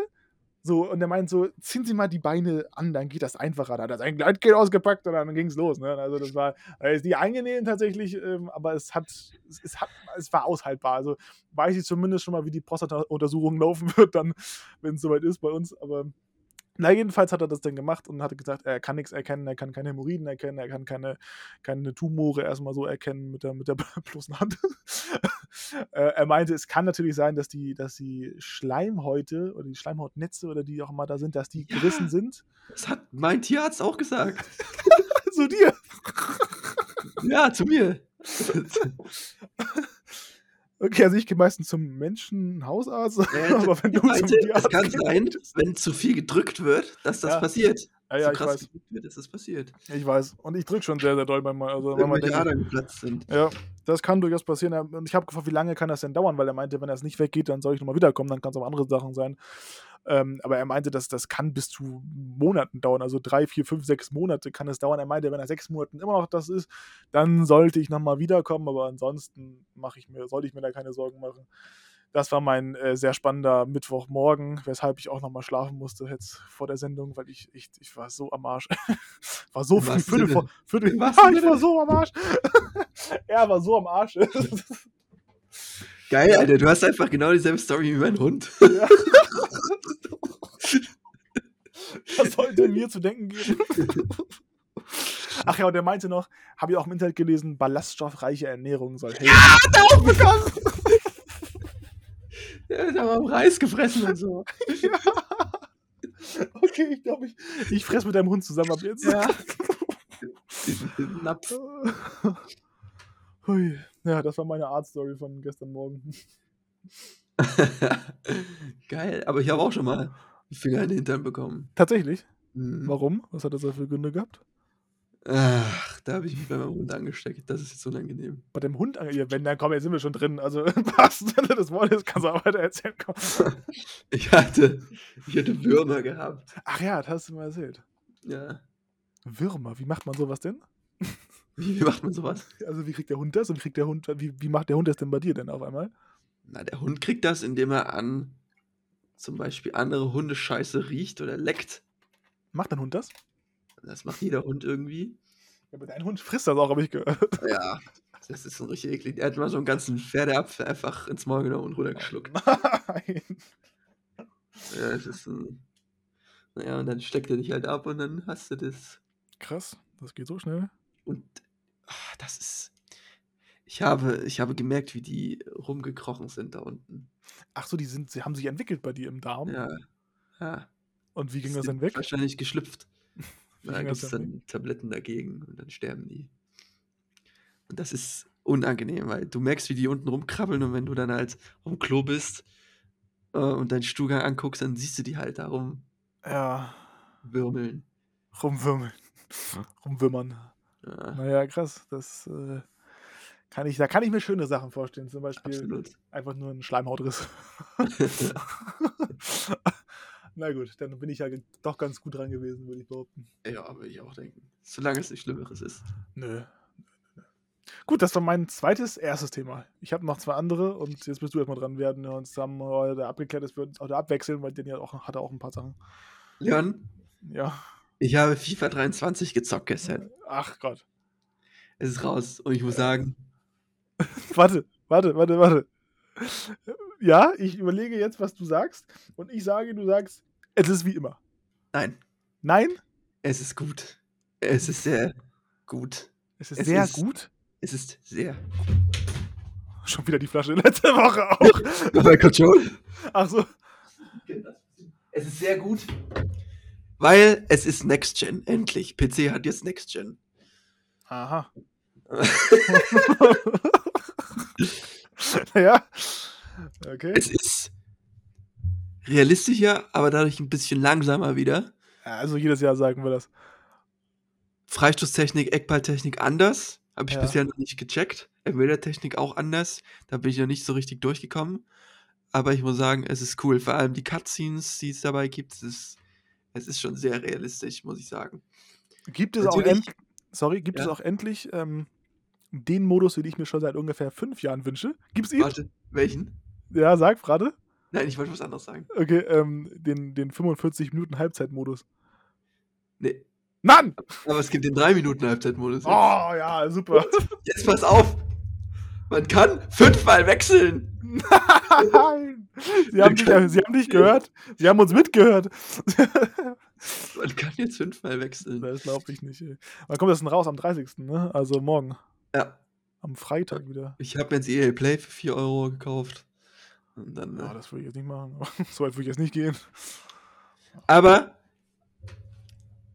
Speaker 1: So, und er meint so, ziehen Sie mal die Beine an, dann geht das einfacher. Da hat er sein Gleitgel ausgepackt und dann ging es los. Ne? Also das war, äh, ist nicht angenehm tatsächlich, ähm, aber es hat, es, es hat, es war aushaltbar. Also weiß ich zumindest schon mal, wie die Prostata-Untersuchung laufen <laughs> wird, dann, wenn es soweit ist bei uns. Aber na, jedenfalls hat er das dann gemacht und hat gesagt, er kann nichts erkennen, er kann keine Hämorrhoiden erkennen, er kann keine, keine Tumore erstmal so erkennen mit der, mit der <laughs> bloßen Hand. <laughs> äh, er meinte, es kann natürlich sein, dass die, dass die Schleimhäute oder die Schleimhautnetze oder die auch immer da sind, dass die
Speaker 2: Ja.
Speaker 1: gerissen sind.
Speaker 2: Das hat mein Tierarzt auch gesagt. <laughs>
Speaker 1: Zu dir.
Speaker 2: Ja, zu mir.
Speaker 1: Okay, also ich gehe meistens zum Menschenhausarzt,
Speaker 2: Er <laughs>
Speaker 1: aber wenn du
Speaker 2: meinte,
Speaker 1: zum
Speaker 2: es kann
Speaker 1: gehst-
Speaker 2: sein, wenn zu viel gedrückt wird, dass das
Speaker 1: Ja.
Speaker 2: passiert.
Speaker 1: Ja, ja,
Speaker 2: so
Speaker 1: ich
Speaker 2: krass
Speaker 1: weiß.
Speaker 2: gedrückt wird, dass das passiert.
Speaker 1: Ich weiß. Und ich drücke schon sehr, sehr doll manchmal. Also
Speaker 2: Wenn
Speaker 1: manchmal
Speaker 2: die Adern geplatzt sind.
Speaker 1: Ja, das kann durchaus passieren. Er- Und ich habe gefragt, wie lange kann das denn dauern? Weil er meinte, wenn er es nicht weggeht, dann soll ich nochmal wiederkommen, dann kann es auch andere Sachen sein. Ähm, aber er meinte, dass das kann bis zu Monaten dauern. Also drei, vier, fünf, sechs Monate kann es dauern. Er meinte, wenn er sechs Monaten immer noch das ist, dann sollte ich nochmal wiederkommen. Aber ansonsten mache ich mir, sollte ich mir da keine Sorgen machen. Das war mein äh, sehr spannender Mittwochmorgen, weshalb ich auch nochmal schlafen musste jetzt vor der Sendung, weil ich, ich, ich war so am Arsch. <laughs> war so früh,
Speaker 2: wahrsten
Speaker 1: Viertel vor, Viertel,
Speaker 2: wahrsten <laughs>
Speaker 1: ich war so am Arsch. <laughs> er war so am Arsch.
Speaker 2: Geil, Alter, du hast einfach genau dieselbe Story wie mein Hund.
Speaker 1: Ja. Das sollte mir zu denken geben. Ach ja, und er meinte noch, habe ich auch im Internet gelesen, ballaststoffreiche Ernährung soll <laughs> helfen.
Speaker 2: hat er auch bekommen! Der hat aber am Reis gefressen und so.
Speaker 1: Okay, ich glaube, ich, ich fress mit deinem Hund zusammen ab jetzt.
Speaker 2: Ja. Napf.
Speaker 1: Hui. Ja, das war meine Art-Story von gestern Morgen. <laughs>
Speaker 2: Geil, aber ich habe auch schon mal 'n Finger in den Hintern bekommen.
Speaker 1: Tatsächlich?
Speaker 2: Mhm.
Speaker 1: Warum? Was hat das da für Gründe gehabt?
Speaker 2: Ach, da habe ich mich bei meinem Hund angesteckt. Das ist jetzt unangenehm.
Speaker 1: Bei dem Hund ange ja, wenn, dann komm, jetzt sind wir schon drin. Also, <laughs> wahrsten Sinne des Wortes kannst du auch weiter erzählen, komm. <laughs>
Speaker 2: Ich hatte ich hatte Würmer gehabt.
Speaker 1: Ach ja, das hast du mal erzählt.
Speaker 2: Ja.
Speaker 1: Würmer, wie macht man so was denn?
Speaker 2: Wie wie macht man so was?
Speaker 1: Also, wie kriegt der Hund das und wie kriegt der Hund wie wie macht der Hund das denn bei dir denn auf einmal?
Speaker 2: Na, der Hund kriegt das, indem er an zum Beispiel andere Hundescheiße riecht oder leckt.
Speaker 1: Macht dein Hund das?
Speaker 2: Das macht jeder Hund irgendwie.
Speaker 1: Ja, aber dein Hund frisst das auch, habe ich gehört.
Speaker 2: Ja, das ist so richtig eklig. Er hat mal so 'n ganzen Pferdeapfel einfach ins Maul genommen und runtergeschluckt.
Speaker 1: Nein.
Speaker 2: Ja, es ist 'n na ja, und dann steckt er dich halt ab und dann hast du das.
Speaker 1: Krass, das geht so schnell.
Speaker 2: Und, ah, das ist ich habe ich habe gemerkt, wie die rumgekrochen sind da unten.
Speaker 1: Ach so, die sind sie haben sich entwickelt bei dir im Darm?
Speaker 2: Ja. Ja.
Speaker 1: Und wie ging das
Speaker 2: sind
Speaker 1: dann weg?
Speaker 2: wahrscheinlich geschlüpft. <laughs> Da
Speaker 1: das
Speaker 2: gibt's
Speaker 1: dann weg?
Speaker 2: Tabletten dagegen und dann sterben die. Und das ist unangenehm, weil du merkst, wie die unten rumkrabbeln und wenn du dann halt aufm Klo bist, äh, und deinen Stuhlgang anguckst, dann siehst du die halt da
Speaker 1: Ja.
Speaker 2: rumwirmeln.
Speaker 1: Rumwürmeln. Rumwimmern.
Speaker 2: Ja.
Speaker 1: Na ja, krass. Das, äh, kann ich da kann ich mir schöne Sachen vorstellen. Zum Beispiel
Speaker 2: Absolut.
Speaker 1: einfach nur 'n Schleimhautriss. <laughs> Na gut, dann bin ich ja doch ganz gut dran gewesen, würde ich behaupten.
Speaker 2: Ja, würde ich auch denken. Solange es nichts Schlimmeres ist.
Speaker 1: Nö. Gut, das war mein zweites, erstes Thema. Ich habe noch 2 andere und jetzt bist du erst mal dran. Ja uns haben heute abgeklärt, dass wir uns heute abwechseln, weil Danny hat auch hatte auch 'n paar Sachen.
Speaker 2: Leon,
Speaker 1: Ja.
Speaker 2: ich habe FIFA 23 gezockt gestern.
Speaker 1: Ach Gott.
Speaker 2: Es ist raus und ich muss sagen <laughs>
Speaker 1: Warte, warte, warte, warte. Ja, ich überlege jetzt, was du sagst und ich sage, du sagst: „Es ist wie immer.“
Speaker 2: Nein.
Speaker 1: Nein?
Speaker 2: Es ist gut. Es ist sehr gut.
Speaker 1: Es ist sehr gut?
Speaker 2: Es ist sehr
Speaker 1: Schon wieder die Flasche <laughs> letzte Woche auch. <laughs>
Speaker 2: Michael Jordan.
Speaker 1: Ach so.
Speaker 2: Es ist sehr gut, weil es ist Next Gen, endlich. PC hat jetzt Next Gen.
Speaker 1: Aha. <laughs> Ja. Okay.
Speaker 2: Es ist realistischer, aber dadurch 'n bisschen langsamer wieder.
Speaker 1: Also jedes Jahr sagen wir das.
Speaker 2: Freistoßtechnik, Eckballtechnik anders. Habe ich
Speaker 1: Ja.
Speaker 2: bisher noch nicht gecheckt. Elfmetertechnik auch anders. Da bin ich noch nicht so richtig durchgekommen. Aber ich muss sagen, es ist cool. Vor allem die Cutscenes, die es dabei gibt, es ist es ist schon sehr realistisch, muss ich sagen.
Speaker 1: Gibt es auch
Speaker 2: Natürlich
Speaker 1: end sorry, gibt es
Speaker 2: Ja.
Speaker 1: auch endlich, ähm, den Modus, den ich mir schon seit ungefähr 5 Jahren wünsche? Gibt's ihn?
Speaker 2: Warte, welchen?
Speaker 1: Ja, sag grade.
Speaker 2: Nein, ich wollte was anderes sagen.
Speaker 1: Okay, ähm, den den 45 Minuten Halbzeitmodus.
Speaker 2: Ne.
Speaker 1: Mann!
Speaker 2: Aber es gibt den 3 Minuten Halbzeitmodus jetzt.
Speaker 1: Oh, ja, super. <laughs>
Speaker 2: Jetzt pass auf! Man kann fünfmal wechseln!
Speaker 1: Nein! Sie haben dich Sie haben dich gehört. Sie haben uns mitgehört.
Speaker 2: Man kann jetzt fünfmal wechseln.
Speaker 1: Das glaube ich nicht, ey. Wann kommt das denn raus? Am 30., ne? Also morgen.
Speaker 2: Ja.
Speaker 1: Am Freitag wieder.
Speaker 2: Ich habe mir jetzt EA Play für 4 Euro gekauft. Und dann,
Speaker 1: Ja,
Speaker 2: äh,
Speaker 1: das würde ich jetzt nicht machen. <laughs> so weit würde ich jetzt nicht gehen.
Speaker 2: aber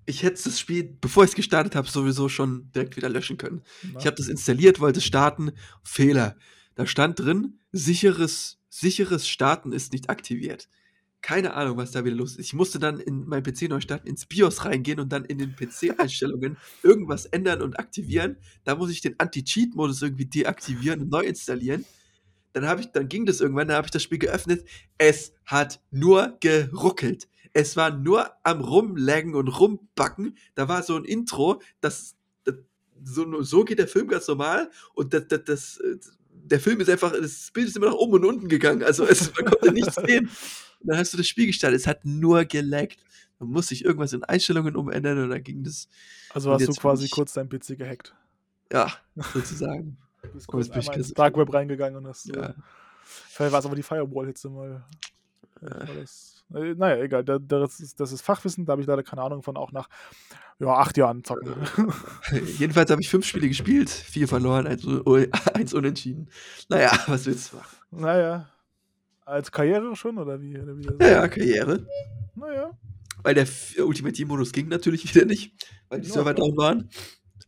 Speaker 2: ich hätte das Spiel, bevor ich es gestartet habe, sowieso schon direkt wieder löschen können.
Speaker 1: Na?
Speaker 2: Ich habe das installiert, wollte starten. Fehler. Da stand drin, sicheres, sicheres Starten ist nicht aktiviert. Keine Ahnung, was da wieder los ist. Ich musste dann in mein PC neu starten, ins BIOS reingehen und dann in den PC-Einstellungen <laughs> irgendwas ändern und aktivieren. Da muss ich den Anti-Cheat-Modus irgendwie deaktivieren und neu installieren. Dann, ich, dann ging das irgendwann, dann habe ich das Spiel geöffnet. Es hat nur geruckelt. Es war nur am Rumlaggen und Rumbacken. Da war so ein Intro, das, das so, so geht der Film ganz normal und das, das, das, äh, der Film ist einfach, das Bild ist immer nach oben und unten gegangen. Also es, man konnte nichts <laughs> sehen. Und dann hast du das Spiel gestartet. Es hat nur gelaggt. Dann musste ich irgendwas in Einstellungen umändern und dann ging das,
Speaker 1: Also hast du quasi
Speaker 2: ich-
Speaker 1: kurz deinen PC gehackt.
Speaker 2: ja, <laughs> sozusagen.
Speaker 1: Du bist kurz einmal ins Dark Web reingegangen und hast.
Speaker 2: Ja.
Speaker 1: Äh, vielleicht war es aber die Firewall-Hitze mal.
Speaker 2: Ja.
Speaker 1: Äh, naja, egal. Da, das, ist, das ist Fachwissen, da habe ich leider keine Ahnung von, auch nach ja, acht Jahren zocken. <laughs> <laughs>
Speaker 2: Jedenfalls habe ich fünf Spiele gespielt, vier verloren, eins, eins unentschieden. Naja, was willst du machen?
Speaker 1: naja. Als Karriere schon, oder wie? Oder wie
Speaker 2: Ja, ja, Karriere.
Speaker 1: Naja.
Speaker 2: Weil der Ultimate Team-Modus ging natürlich wieder nicht, weil die
Speaker 1: Ja,
Speaker 2: Server down waren.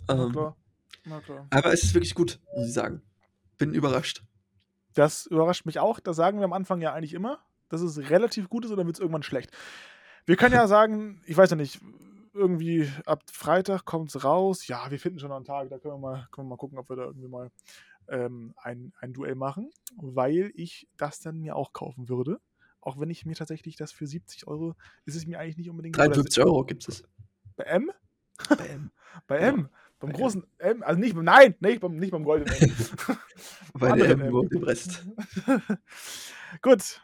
Speaker 1: Na
Speaker 2: Ähm,
Speaker 1: klar. Na klar.
Speaker 2: aber es ist wirklich gut, muss ich sagen. Bin überrascht.
Speaker 1: Das überrascht mich auch. Das sagen wir am Anfang ja eigentlich immer, dass es relativ gut ist oder wird es irgendwann schlecht. Wir können ja <laughs> sagen, ich weiß ja nicht, irgendwie ab Freitag kommt es raus. Ja, wir finden schon einen Tag, da können wir mal, können wir mal gucken, ob wir da irgendwie mal ähm, ein, ein Duell machen, weil ich das dann mir auch kaufen würde. Auch wenn ich mir tatsächlich das für 70 Euro, ist es mir eigentlich nicht unbedingt.
Speaker 2: 53 Euro gibt es.
Speaker 1: Bei M?
Speaker 2: Bei M. <laughs>
Speaker 1: Bei M. Beim großen M. Also nicht, nein, nicht beim, nicht beim goldenen M. <laughs>
Speaker 2: Bei der M überhaupt gepresst. <laughs>
Speaker 1: Gut.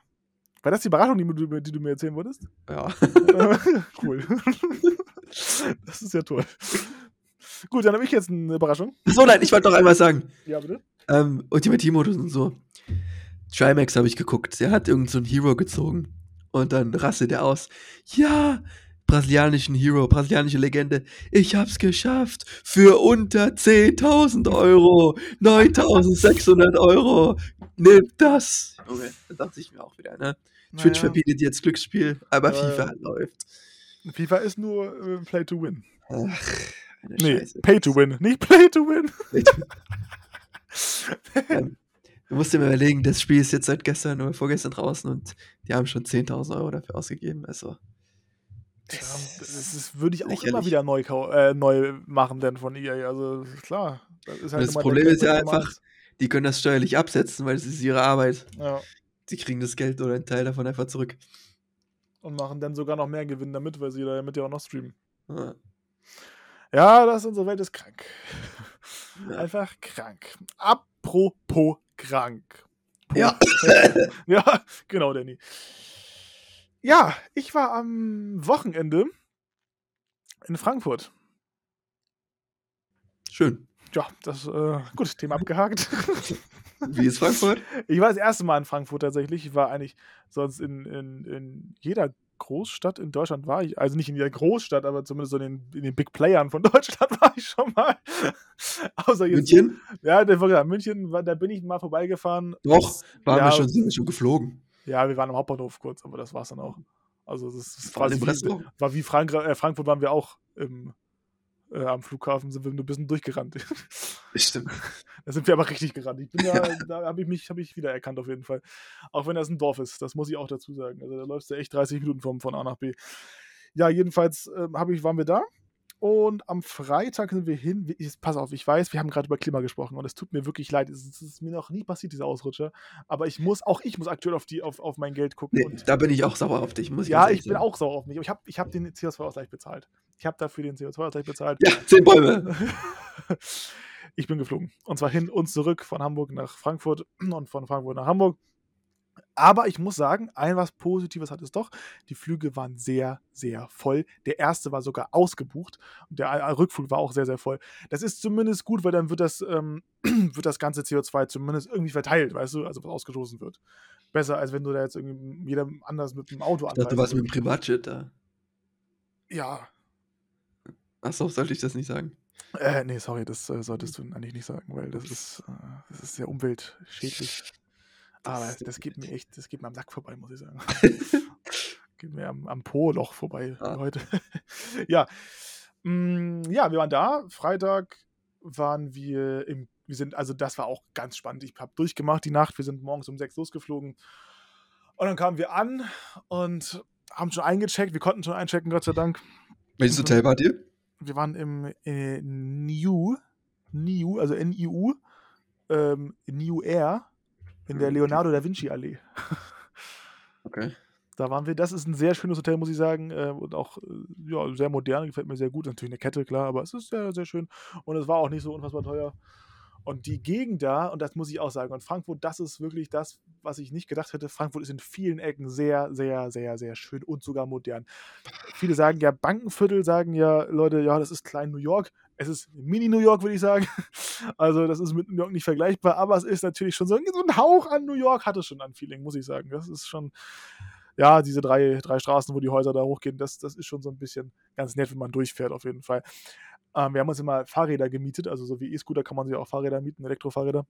Speaker 1: War das die Überraschung, die, du- die du mir erzählen wolltest?
Speaker 2: Ja.
Speaker 1: cool. das ist ja toll. Gut, dann habe ich jetzt eine Überraschung.
Speaker 2: So, nein, ich wollte noch einmal sagen.
Speaker 1: Ja, bitte.
Speaker 2: Ähm, Ultimate Team-Modus und so. Trimax habe ich geguckt. Der hat irgendeinen so einen Hero gezogen. Und dann rastet er aus. Ja, brasilianischen Hero, brasilianische Legende. Ich hab's geschafft. Für unter 10.000 Euro. 9.600 Euro. Nimm das. Junge, da dachte ich mir auch wieder, ne? Twitch
Speaker 1: Naja,
Speaker 2: verbietet jetzt Glücksspiel, aber
Speaker 1: Ja,
Speaker 2: FIFA
Speaker 1: ja.
Speaker 2: läuft.
Speaker 1: FIFA ist nur äh, Play to Win.
Speaker 2: Ach, eine
Speaker 1: Nee,
Speaker 2: Scheiße.
Speaker 1: Pay to Win, nicht Play to Win. <laughs>
Speaker 2: Ähm, Du musst dir mal überlegen, das Spiel ist jetzt seit gestern oder vorgestern draußen und die haben schon 10.000 Euro dafür ausgegeben. Also,
Speaker 1: Tja, das ist, würde ich auch immer wieder neu, äh, neu machen, denn von EA. Also klar. Das, ist halt
Speaker 2: Das Problem ist ja einfach- die können das steuerlich absetzen, weil es ist ihre Arbeit.
Speaker 1: Ja.
Speaker 2: Die kriegen das Geld oder einen Teil davon einfach zurück.
Speaker 1: Und machen dann sogar noch mehr Gewinn damit, weil sie damit ja auch noch streamen.
Speaker 2: Ja.
Speaker 1: Ja, das unsere Welt ist krank. Einfach krank. Apropos krank.
Speaker 2: Ja. <laughs>
Speaker 1: ja, genau, Danny. Ja, ich war am Wochenende in Frankfurt.
Speaker 2: Schön.
Speaker 1: Ja, das, äh, gut, Thema abgehakt.
Speaker 2: Wie ist Frankfurt?
Speaker 1: Ich war das erste Mal in Frankfurt tatsächlich. Ich war eigentlich sonst in, in, in jeder Großstadt in Deutschland war ich, also nicht in jeder Großstadt, aber zumindest so in den, in den Big Playern von <laughs> Deutschland war ich schon mal. <laughs> Außer jetzt.
Speaker 2: München?
Speaker 1: Ja, der war, München, war, da bin ich mal vorbeigefahren.
Speaker 2: Doch, waren
Speaker 1: ja,
Speaker 2: wir schon, sind wir schon geflogen.
Speaker 1: Ja, wir waren am Hauptbahnhof kurz, aber das war's dann auch. Also das, war, wie,
Speaker 2: Restaurant.
Speaker 1: war wie Frank äh, Frankfurt waren wir auch im, äh, am Flughafen, sind wir nur ein bisschen durchgerannt. <laughs>
Speaker 2: Stimmt. <laughs>
Speaker 1: Da sind wir aber richtig gerannt. Ich bin ja, da habe ich mich hab ich wiedererkannt auf jeden Fall. Auch wenn das ein Dorf ist, das muss ich auch dazu sagen. Also da läufst du echt 30 Minuten vom, von A nach B. Ja, jedenfalls hab ich, waren wir da. Und am Freitag sind wir hin. Ich, pass auf, ich weiß, wir haben gerade über Klima gesprochen und es tut mir wirklich leid. Es ist, es ist mir noch nie passiert, dieser Ausrutscher. Aber ich muss, auch ich muss aktuell auf, die, auf, auf mein Geld gucken.
Speaker 2: Nee, da bin ich auch sauer auf dich, muss ich
Speaker 1: ja, ich bin
Speaker 2: sagen.
Speaker 1: auch sauer auf mich. Aber ich habe ich hab den CO2-Ausgleich bezahlt. Ich habe dafür den CO2-Ausgleich bezahlt.
Speaker 2: Ja, zehn Bäume. <laughs>
Speaker 1: ich bin geflogen. Und zwar hin und zurück von Hamburg nach Frankfurt und von Frankfurt nach Hamburg. Aber ich muss sagen, ein was Positives hat es doch. Die Flüge waren sehr, sehr voll. Der erste war sogar ausgebucht. Und der Rückflug war auch sehr, sehr voll. Das ist zumindest gut, weil dann wird das, ähm, <clears throat> wird das ganze CO2 zumindest irgendwie verteilt, weißt du, also was ausgestoßen wird. Besser, als wenn du da jetzt irgendwie jeder anders mit dem Auto
Speaker 2: Ich dachte, du warst mit dem Privatjet da.
Speaker 1: Ja,
Speaker 2: Achso, sollte ich das nicht sagen?
Speaker 1: Äh, nee, sorry, das äh, solltest du eigentlich nicht sagen, weil das ist, äh, das ist sehr umweltschädlich. Aber
Speaker 2: Das-
Speaker 1: das geht mir echt, das geht mir am Sack vorbei, muss ich sagen. <laughs> geht mir am, am Po-Loch vorbei
Speaker 2: Ah.
Speaker 1: heute. <laughs> ja. Mm, ja, wir waren da. Freitag waren wir im, wir sind, also das war auch ganz spannend. Ich habe durchgemacht die Nacht. Wir sind morgens um sechs losgeflogen. Und dann kamen wir an und haben schon eingecheckt. Wir konnten schon einchecken, Gott sei Dank.
Speaker 2: Welches. <laughs> Hotel wart ihr?
Speaker 1: Wir waren im äh, NIU, NIU, also NIU, ähm, NIU Air in der
Speaker 2: Mhm.
Speaker 1: Leonardo da Vinci Allee. <laughs>
Speaker 2: Okay.
Speaker 1: Da waren wir. Das ist ein sehr schönes Hotel, muss ich sagen. Äh, und auch äh, ja, sehr modern, gefällt mir sehr gut. Natürlich eine Kette, klar, aber es ist sehr, sehr schön. Und es war auch nicht so unfassbar teuer. Und die Gegend da, und das muss ich auch sagen, und Frankfurt, das ist wirklich das, was ich nicht gedacht hätte. Frankfurt ist in vielen Ecken sehr, sehr, sehr, sehr schön und sogar modern. Viele sagen ja, Bankenviertel sagen ja, Leute, ja, das ist klein New York. Es ist Mini-New York, würde ich sagen. <laughs> Also, das ist mit New York nicht vergleichbar, aber es ist natürlich schon so, ein Hauch an New York hat es schon an Feeling, muss ich sagen. Das ist schon, ja, diese drei, drei Straßen, wo die Häuser da hochgehen, das, das ist schon so ein bisschen ganz nett, wenn man durchfährt, auf jeden Fall. Ähm, wir haben uns immer Fahrräder gemietet, also so wie E-Scooter kann man sich auch Fahrräder mieten, Elektrofahrräder.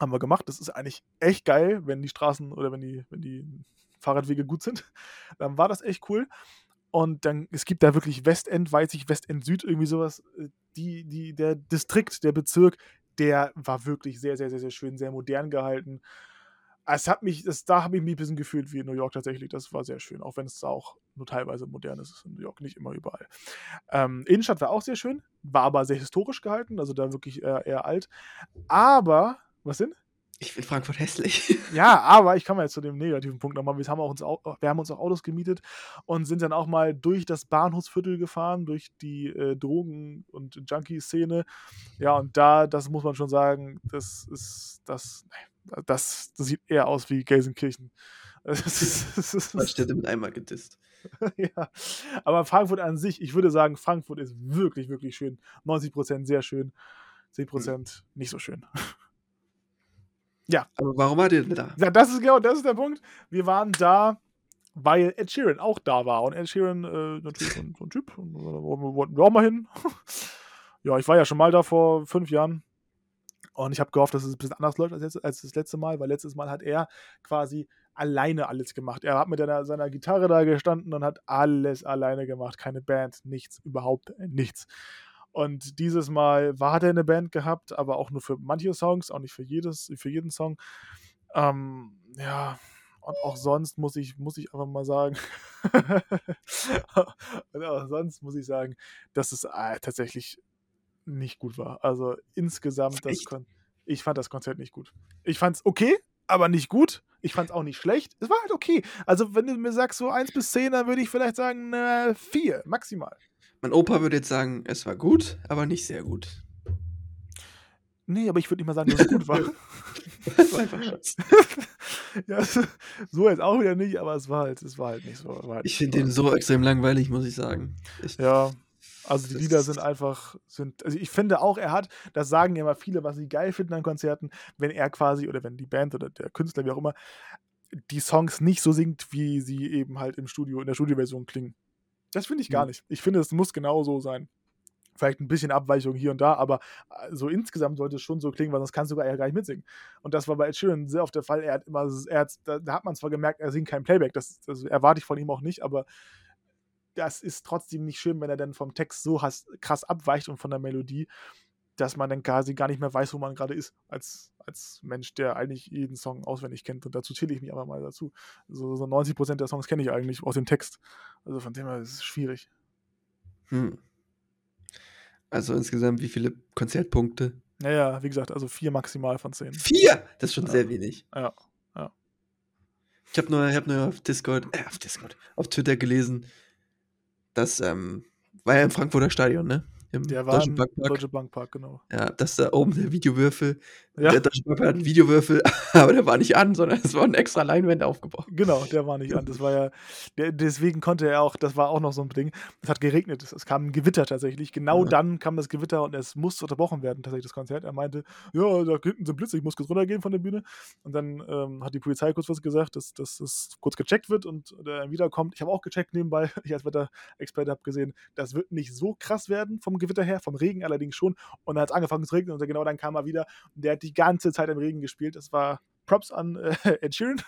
Speaker 1: Haben wir gemacht. Das ist eigentlich echt geil, wenn die Straßen oder wenn die, wenn die Fahrradwege gut sind. <laughs> Dann war das echt cool. Und dann, es gibt da wirklich Westend, weiß ich, Westend Süd, irgendwie sowas. Äh, Die, die, der Distrikt, der Bezirk, der war wirklich sehr, sehr, sehr, sehr schön, sehr modern gehalten. es hat mich, das, da habe ich mich ein bisschen gefühlt wie in New York tatsächlich. Das war sehr schön, auch wenn es auch nur teilweise modern ist in New York, nicht immer überall. Ähm, Innenstadt war auch sehr schön, war aber sehr historisch gehalten, also da wirklich eher, eher alt. Aber, was denn?
Speaker 2: Ich finde Frankfurt hässlich. <laughs>
Speaker 1: Ja, aber ich komme jetzt zu dem negativen Punkt nochmal. Wir haben, auch uns, wir haben uns auch Autos gemietet und sind dann auch mal durch das Bahnhofsviertel gefahren, durch die äh, Drogen- und Junkie-Szene. Ja, und da, das muss man schon sagen, das ist, das, das, das sieht eher aus wie Gelsenkirchen.
Speaker 2: Zwei Städte mit einmal gedisst. <laughs>
Speaker 1: ja, aber Frankfurt an sich, ich würde sagen, Frankfurt ist wirklich, wirklich schön. 90% sehr schön, 10% hm. nicht so schön.
Speaker 2: Ja. Aber warum war der denn da?
Speaker 1: Ja, das ist genau, das ist der Punkt. Wir waren da, weil Ed Sheeran auch da war. Und Ed Sheeran, äh, natürlich so ein, so ein Typ, und, äh, wollten wir auch mal hin. <laughs> ja, ich war ja schon mal da vor fünf Jahren. Und ich habe gehofft, dass es ein bisschen anders läuft als, jetzt, als das letzte Mal, weil letztes Mal hat er quasi alleine alles gemacht. Er hat mit einer, seiner Gitarre da gestanden und hat alles alleine gemacht. Keine Band, nichts, überhaupt nichts. Und dieses Mal war, hat er eine Band gehabt, aber auch nur für manche Songs, auch nicht für, jedes, für jeden Song. Ähm, ja, und auch sonst muss ich, muss ich einfach mal sagen, <laughs> und auch sonst muss ich sagen, dass es äh, tatsächlich nicht gut war. Also insgesamt, das ich fand das Konzert nicht gut. Ich fand es okay, aber nicht gut. Ich fand es auch nicht schlecht. Es war halt okay. Also, wenn du mir sagst, so 1 bis 10, dann würde ich vielleicht sagen, 4 äh, maximal.
Speaker 2: Mein Opa würde jetzt sagen, es war gut, aber nicht sehr gut.
Speaker 1: Nee, aber ich würde nicht mal sagen, dass es gut war. das war einfach Schatz. ja, so jetzt auch wieder nicht, aber es war halt, es war halt nicht so. Halt
Speaker 2: ich finde den so extrem langweilig, muss ich sagen. Ich,
Speaker 1: ja, also die Lieder sind einfach, sind, also ich finde auch, er hat, das sagen ja immer viele, was sie geil finden an Konzerten, wenn er quasi, oder wenn die Band oder der Künstler, wie auch immer, die Songs nicht so singt, wie sie eben halt im Studio, in der Studioversion klingen. Das finde ich gar mhm. nicht. Ich finde, es muss genau so sein. Vielleicht ein bisschen Abweichung hier und da, aber äh, so insgesamt sollte es schon so klingen, weil sonst kannst du gar, gar nicht mitsingen. Und das war bei Ed Sheeran sehr oft der Fall. Er hat immer, er hat, da, da, hat man zwar gemerkt, er singt kein Playback, das, das erwarte ich von ihm auch nicht, aber das ist trotzdem nicht schön, wenn er dann vom Text so krass abweicht und von der Melodie, dass man dann quasi gar nicht mehr weiß, wo man gerade ist, als, als Mensch, der eigentlich jeden Song auswendig kennt. Und dazu zähle ich mich aber mal dazu. So, so 90% der Songs kenne ich eigentlich aus dem Text. Also von dem her ist es schwierig.
Speaker 2: Hm. Also insgesamt wie viele Konzertpunkte?
Speaker 1: Naja, wie gesagt, also vier maximal von zehn.
Speaker 2: Vier? Das ist schon ja. sehr wenig.
Speaker 1: Ja, ja.
Speaker 2: Ich habe nur, hab nur auf Discord, äh, auf Discord, auf Twitter gelesen, dass, ähm, war ja im Frankfurter Stadion, ne?
Speaker 1: Im der war Deutschen Bankpark. Deutsche Bankpark, genau.
Speaker 2: Ja, das da oben der Videowürfel. Ja. Der Deutsche Bankpark hat einen Videowürfel, <laughs> aber der war nicht an, sondern es war ein extra Leinwände aufgebaut.
Speaker 1: Genau, der war nicht an. Das war ja, der, deswegen konnte er auch, das war auch noch so ein Ding. Es hat geregnet, es kam ein Gewitter tatsächlich. Genau ja. dann kam das Gewitter und es musste unterbrochen werden, tatsächlich das Konzert. Er meinte, ja, da hinten sind Blitze, ich muss kurz runtergehen von der Bühne. Und dann ähm, hat die Polizei kurz was gesagt, dass, dass das kurz gecheckt wird und der wiederkommt. Ich habe auch gecheckt nebenbei, <laughs> ich als Wetterexperte habe gesehen, das wird nicht so krass werden vom Gewitter her, vom Regen allerdings schon. Und dann hat es angefangen zu regnen und genau dann kam er wieder. Und der hat die ganze Zeit im Regen gespielt. Das war Props an äh, <laughs> Ed Sheeran.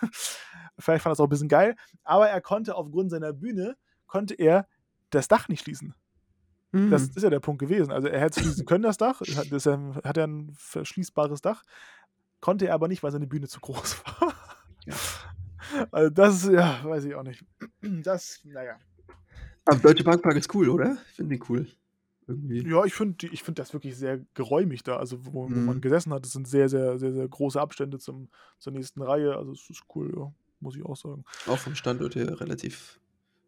Speaker 1: Vielleicht fand er es auch ein bisschen geil. Aber er konnte aufgrund seiner Bühne, konnte er das Dach nicht schließen. Mhm. Das ist ja der Punkt gewesen. Also er hätte schließen können, das Dach. Das hat er ein verschließbares Dach. Konnte er aber nicht, weil seine Bühne zu groß <laughs> war. Ja. Also das, ja, weiß ich auch nicht. Das, naja.
Speaker 2: Aber Deutsche Bankpark ist cool, oder? Ich finde die cool
Speaker 1: irgendwie. Ja, ich finde ich find das wirklich sehr geräumig da. Also, wo, mhm. wo, man gesessen hat, das sind sehr, sehr, sehr, sehr große Abstände zum, zur nächsten Reihe. Also, es ist cool, ja, muss ich auch sagen.
Speaker 2: Auch vom Standort her relativ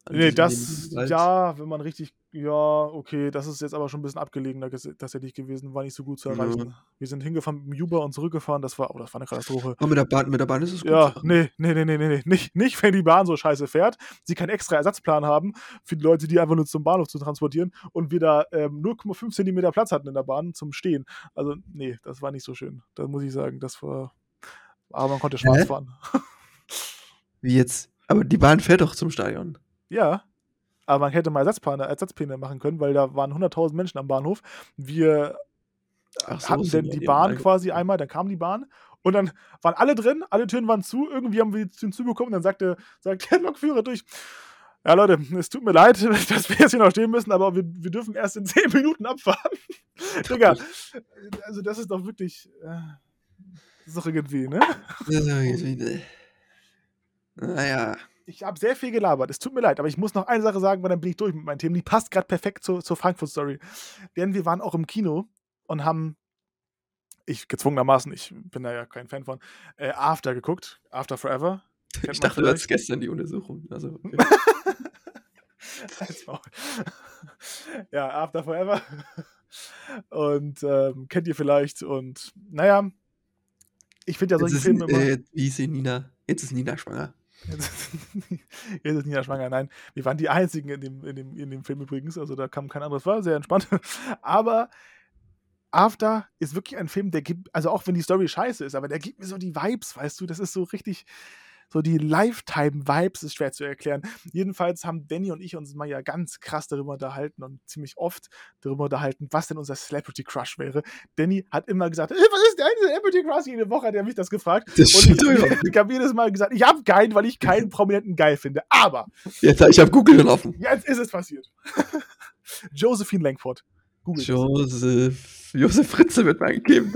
Speaker 1: Nee, das, ja, wenn man richtig, ja, okay, das ist jetzt aber schon ein bisschen abgelegener tatsächlich gewesen, war nicht so gut zu erreichen. Ja. Wir sind hingefahren mit dem Uber und zurückgefahren, das war, oh, das war eine Katastrophe.
Speaker 2: Aber mit der Bahn, mit der Bahn ist es gut.
Speaker 1: Ja, nee, nee, nee, nee, nee, nicht, nicht, wenn die Bahn so scheiße fährt, sie keinen extra Ersatzplan haben für die Leute, die einfach nur zum Bahnhof zu transportieren und wir da ähm, 0,5 Zentimeter Platz hatten in der Bahn zum Stehen. Also, nee, das war nicht so schön. Da muss ich sagen, das war, aber man konnte Spaß fahren. <laughs>
Speaker 2: Wie jetzt? Aber die Bahn fährt doch zum Stadion.
Speaker 1: Ja, aber man hätte mal Ersatzpläne, Ersatzpläne machen können, weil da waren 100.000 Menschen am Bahnhof. Wir so, hatten denn die Bahn quasi einmal, dann kam die Bahn und dann waren alle drin, alle Türen waren zu, irgendwie haben wir die Türen zubekommen, dann sagte, sagt der <laughs> Lokführer durch, ja Leute, es tut mir leid, <laughs> dass wir jetzt hier noch stehen müssen, aber wir, wir dürfen erst in <laughs> 10 Minuten abfahren. Digga, also das ist doch wirklich... Äh, Das ist doch irgendwie, ne?
Speaker 2: Naja.
Speaker 1: Ich habe sehr viel gelabert. Es tut mir leid, aber ich muss noch eine Sache sagen, weil dann bin ich durch mit meinen Themen. Die passt gerade perfekt zur, zur Frankfurt-Story. Denn wir waren auch im Kino und haben, ich gezwungenermaßen, ich bin da ja kein Fan von, äh, After geguckt. After Forever. <laughs> Kennt
Speaker 2: Ich dachte, du hattest gestern die Untersuchung. Also, okay. <laughs> <laughs>
Speaker 1: Ja, After Forever. Und ähm, kennt ihr vielleicht. Und naja, ich finde ja solche Filme immer.
Speaker 2: äh, wie ist Nina? Jetzt ist Nina schwanger. <laughs>
Speaker 1: Ist Nina schwanger. Nein, wir waren die Einzigen in dem, in, dem, in dem Film übrigens. Also da kam kein anderes. War sehr entspannt. <laughs> Aber After ist wirklich ein Film, der gibt, also auch wenn die Story scheiße ist, aber der gibt mir so die Vibes, weißt du, das ist so richtig, so die Lifetime-Vibes, ist schwer zu erklären. Jedenfalls haben Danny und ich uns mal ja ganz krass darüber unterhalten und ziemlich oft darüber unterhalten, was denn unser Celebrity Crush wäre. Danny hat immer gesagt, "Äh, was ist dein Celebrity Crush? Jede Woche hat er mich das gefragt.
Speaker 2: Das
Speaker 1: Und ich,
Speaker 2: doch.
Speaker 1: ich habe jedes Mal gesagt, ich habe keinen, weil ich keinen Prominenten geil finde. Aber
Speaker 2: Jetzt, ich habe Google offen.
Speaker 1: jetzt ist es passiert. <laughs> Josephine Langford. Google. das.
Speaker 2: Josef, Fritze wird mal angegeben.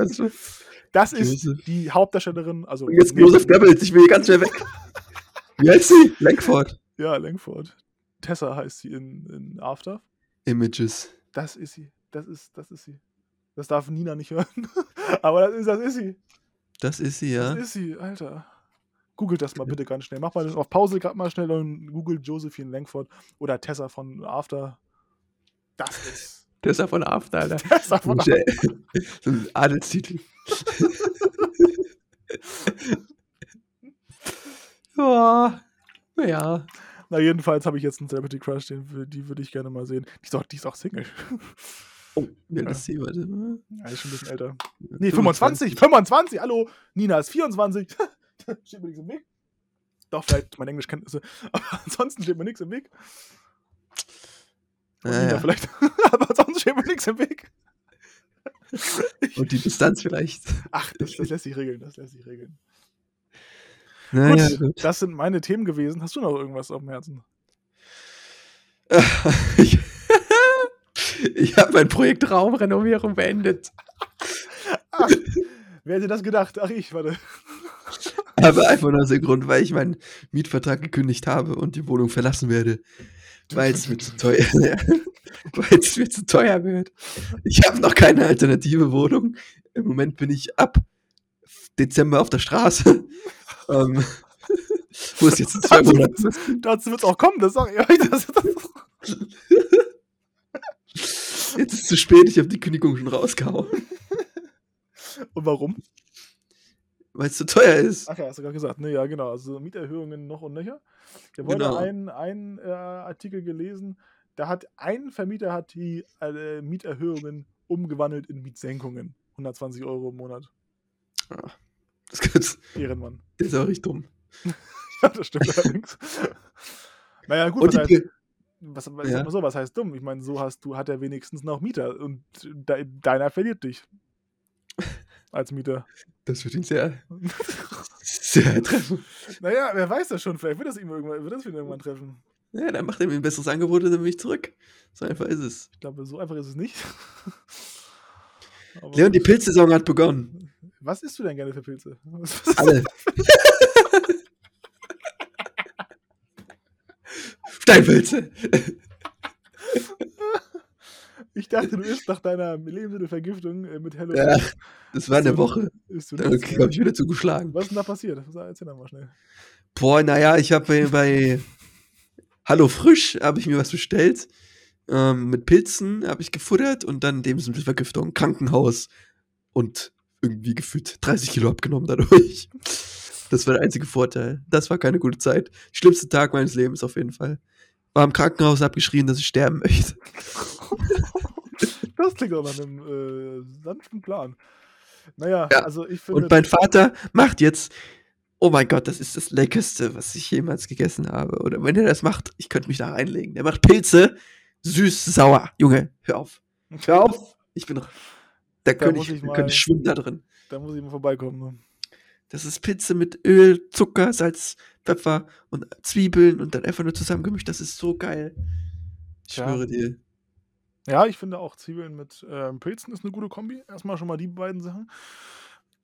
Speaker 2: Das ist, Josef.
Speaker 1: die Hauptdarstellerin. Also
Speaker 2: und jetzt Josef Goebbels, ich will hier ganz schnell weg. <laughs> Wie heißt sie? Langford.
Speaker 1: Ja, Langford. Tessa heißt sie in, in After.
Speaker 2: Images.
Speaker 1: Das ist sie. Das ist, das ist sie. Das darf Nina nicht hören. <laughs> Aber das ist, das ist sie.
Speaker 2: Das ist sie, ja.
Speaker 1: Das ist sie, Alter. Googelt das mal bitte ganz schnell. Mach mal das auf Pause gerade mal schnell und googelt Josephine Langford oder Tessa von After. Das ist
Speaker 2: Der ist ja von After, Alter.
Speaker 1: Tessa von
Speaker 2: So
Speaker 1: After. <laughs>
Speaker 2: so ein Adelstitel. <laughs> ja. Naja.
Speaker 1: Na, jedenfalls habe ich jetzt einen Celebrity Crush, den, die würde ich gerne mal sehen. Die ist auch, die ist auch Single. <laughs>
Speaker 2: Oh, alt ist sie? Warte. mal.
Speaker 1: Ja, ist schon ein bisschen älter. Nee, 25. 25. Hallo, Nina ist 24. steht mir nichts im Weg. Doch, vielleicht meine Englischkenntnisse. Aber ansonsten steht mir nichts im Weg. Nina
Speaker 2: Naja.
Speaker 1: vielleicht. <laughs> Aber ansonsten steht mir nichts im Weg. <laughs>
Speaker 2: Und die Distanz vielleicht.
Speaker 1: Ach, das, das lässt sich regeln. Das lässt sich regeln.
Speaker 2: Naja,
Speaker 1: gut,
Speaker 2: gut.
Speaker 1: das sind meine Themen gewesen. Hast du noch irgendwas auf dem Herzen? <laughs>
Speaker 2: ich ich habe mein Projekt Raumrenovierung beendet.
Speaker 1: Ach, wer hätte das gedacht? Ach, ich, warte.
Speaker 2: Aber einfach nur aus dem Grund, weil ich meinen Mietvertrag gekündigt habe und die Wohnung verlassen werde. Weil es mir zu teuer <laughs> weil es mir zu teuer wird. Ich habe noch keine alternative Wohnung. Im Moment bin ich ab Dezember auf der Straße. <laughs> ähm, muss jetzt in zwei Monaten.
Speaker 1: Dazu wird es auch kommen, das sag ich euch. Das,
Speaker 2: Jetzt ist es zu spät, ich habe die Kündigung schon rausgehauen.
Speaker 1: Und warum?
Speaker 2: Weil es zu teuer ist.
Speaker 1: Ach ja, hast du gerade gesagt. Ne, ja, genau. Also Mieterhöhungen noch und nöcher. Ich habe heute
Speaker 2: Genau.
Speaker 1: einen, einen äh, Artikel gelesen, da hat ein Vermieter hat die äh, Mieterhöhungen umgewandelt in Mietsenkungen. 120 Euro im Monat.
Speaker 2: Das kann's-
Speaker 1: Ehrenmann.
Speaker 2: der ist auch richtig dumm. <laughs>
Speaker 1: Ja, das stimmt allerdings. <laughs> naja, gut,
Speaker 2: Und
Speaker 1: was heißt, was, was,
Speaker 2: Ja.
Speaker 1: so, was heißt dumm? Ich meine, so hast du, hat er wenigstens noch Mieter und de, deiner verliert dich. Als Mieter.
Speaker 2: das wird ihn sehr, sehr <laughs> treffen.
Speaker 1: naja, wer weiß das schon, vielleicht wird das ihm irgendwann, wird das ihn irgendwann treffen.
Speaker 2: Ja, dann macht er mir ein besseres Angebot und dann bin ich zurück. So einfach ist es.
Speaker 1: Ich glaube, so einfach ist es nicht. Aber
Speaker 2: Leon, die. Pilzsaison hat begonnen.
Speaker 1: Was isst du denn gerne für Pilze? <laughs>
Speaker 2: Alle. <laughs> Steinpilze.
Speaker 1: Ich dachte, du isst nach deiner Lebensmittelvergiftung äh, mit Hello.
Speaker 2: Ja, das war eine Woche.
Speaker 1: nichts
Speaker 2: habe ich wieder zugeschlagen.
Speaker 1: Was ist denn da passiert? Erzähl doch mal schnell.
Speaker 2: Boah, naja, ich habe bei, bei Hallo Frisch habe ich mir was bestellt. Ähm, mit Pilzen habe ich gefuttert und dann Lebensmittelvergiftung, Krankenhaus und irgendwie gefühlt 30 Kilo abgenommen dadurch. Das war der einzige Vorteil. Das war keine gute Zeit. Schlimmste Tag meines Lebens auf jeden Fall. War im Krankenhaus, hab geschrien, dass ich sterben möchte. <laughs>
Speaker 1: Das klingt nach einem äh, sanften Plan. Naja,
Speaker 2: Ja,
Speaker 1: also ich finde.
Speaker 2: Und mein Vater macht jetzt, oh mein Gott, das ist das Leckerste, was ich jemals gegessen habe. Oder wenn er das macht, ich könnte mich da reinlegen. Der macht Pilze, süß, sauer. Junge, hör auf. Hör auf. Ich bin, da
Speaker 1: Da
Speaker 2: könnte ich,
Speaker 1: ich mal-
Speaker 2: könnte ich schwimmen da drin.
Speaker 1: da muss ich mal vorbeikommen. ne?
Speaker 2: Das ist Pilze mit Öl, Zucker, Salz, Pfeffer und Zwiebeln und dann einfach nur zusammengemischt. Das ist so geil. Ich
Speaker 1: Tja.
Speaker 2: schwöre dir.
Speaker 1: Ja, ich finde auch Zwiebeln mit ähm, Pilzen ist eine gute Kombi. Erstmal schon mal die beiden Sachen.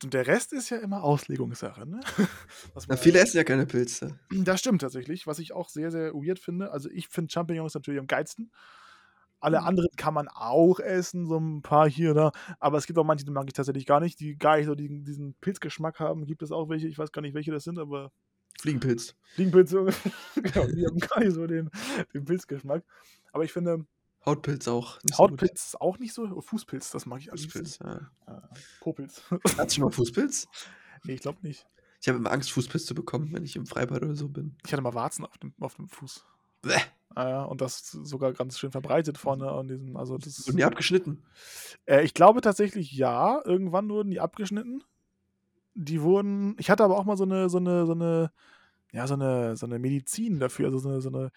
Speaker 1: Und der Rest ist ja immer Auslegungssache, ne? <laughs>
Speaker 2: Na, viele essen ja keine Pilze.
Speaker 1: das stimmt tatsächlich, was ich auch sehr, sehr weird finde. Also ich finde Champignons natürlich am geilsten. Alle
Speaker 2: Mhm.
Speaker 1: anderen kann man auch essen, so ein paar hier oder da. Aber es gibt auch manche, die mag ich tatsächlich gar nicht, die gar nicht so diesen, diesen Pilzgeschmack haben. Gibt es auch welche, ich weiß gar nicht, welche das sind, aber
Speaker 2: Fliegenpilz.
Speaker 1: Fliegenpilze, <laughs> genau, die haben gar nicht so den, den Pilzgeschmack. Aber ich finde,
Speaker 2: Hautpilz auch. so.
Speaker 1: Hautpilz ist auch nicht so. Oh, Fußpilz, das mag ich alles.
Speaker 2: Fußpilz, ja.
Speaker 1: Popilz. <laughs>
Speaker 2: Hattest du schon mal Fußpilz?
Speaker 1: nee, ich glaube nicht.
Speaker 2: Ich habe immer Angst, Fußpilz zu bekommen, wenn ich im Freibad oder so bin.
Speaker 1: Ich hatte mal Warzen auf dem, auf dem Fuß.
Speaker 2: Bäh.
Speaker 1: Ah ja, und das sogar ganz schön verbreitet vorne an diesem. Also das
Speaker 2: Wurden die abgeschnitten?
Speaker 1: Äh, ich glaube tatsächlich ja. Irgendwann wurden die abgeschnitten. Die wurden. Ich hatte aber auch mal so eine, so eine, so eine, ja, so eine, so eine Medizin dafür. Also so eine, so eine,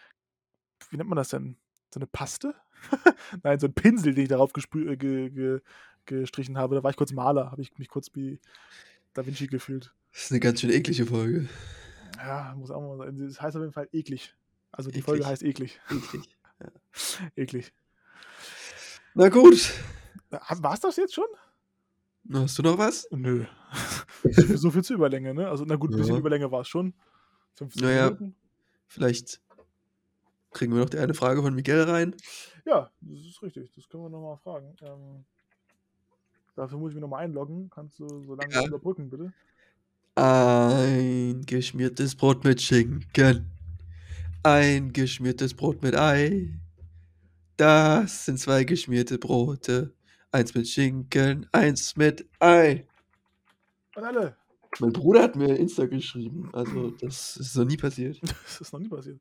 Speaker 1: wie nennt man das denn? So eine Paste? <laughs> Nein, so ein Pinsel, den ich darauf gesprü- äh, ge, ge, gestrichen habe. Da war ich kurz Maler, habe ich mich kurz wie Da Vinci gefühlt.
Speaker 2: Das ist eine ganz schön eklige Folge.
Speaker 1: Ja, muss auch mal sein. Das heißt auf jeden Fall eklig. Also die
Speaker 2: Eklig.
Speaker 1: Folge heißt eklig.
Speaker 2: Eklig. <laughs>
Speaker 1: Eklig.
Speaker 2: Na gut.
Speaker 1: War es das jetzt schon?
Speaker 2: Hast du noch was?
Speaker 1: Nö. So, viel, zur Überlänge, ne? Also, na gut, ein bisschen
Speaker 2: Ja.
Speaker 1: Überlänge war es schon. 15
Speaker 2: Naja.
Speaker 1: Minuten.
Speaker 2: Vielleicht kriegen wir noch die eine Frage von Miguel rein.
Speaker 1: Ja, das ist richtig. Das können wir nochmal fragen. Ähm, dafür muss ich mich nochmal einloggen. Kannst du so lange
Speaker 2: Ja.
Speaker 1: überbrücken, bitte?
Speaker 2: Ein geschmiertes Brot mit Schinken. Ein geschmiertes Brot mit Ei. Das sind zwei geschmierte Brote. Eins mit Schinken, eins mit Ei.
Speaker 1: Und alle.
Speaker 2: Mein Bruder hat mir Insta geschrieben. Also, das ist noch nie passiert. <laughs>
Speaker 1: Das ist noch nie passiert.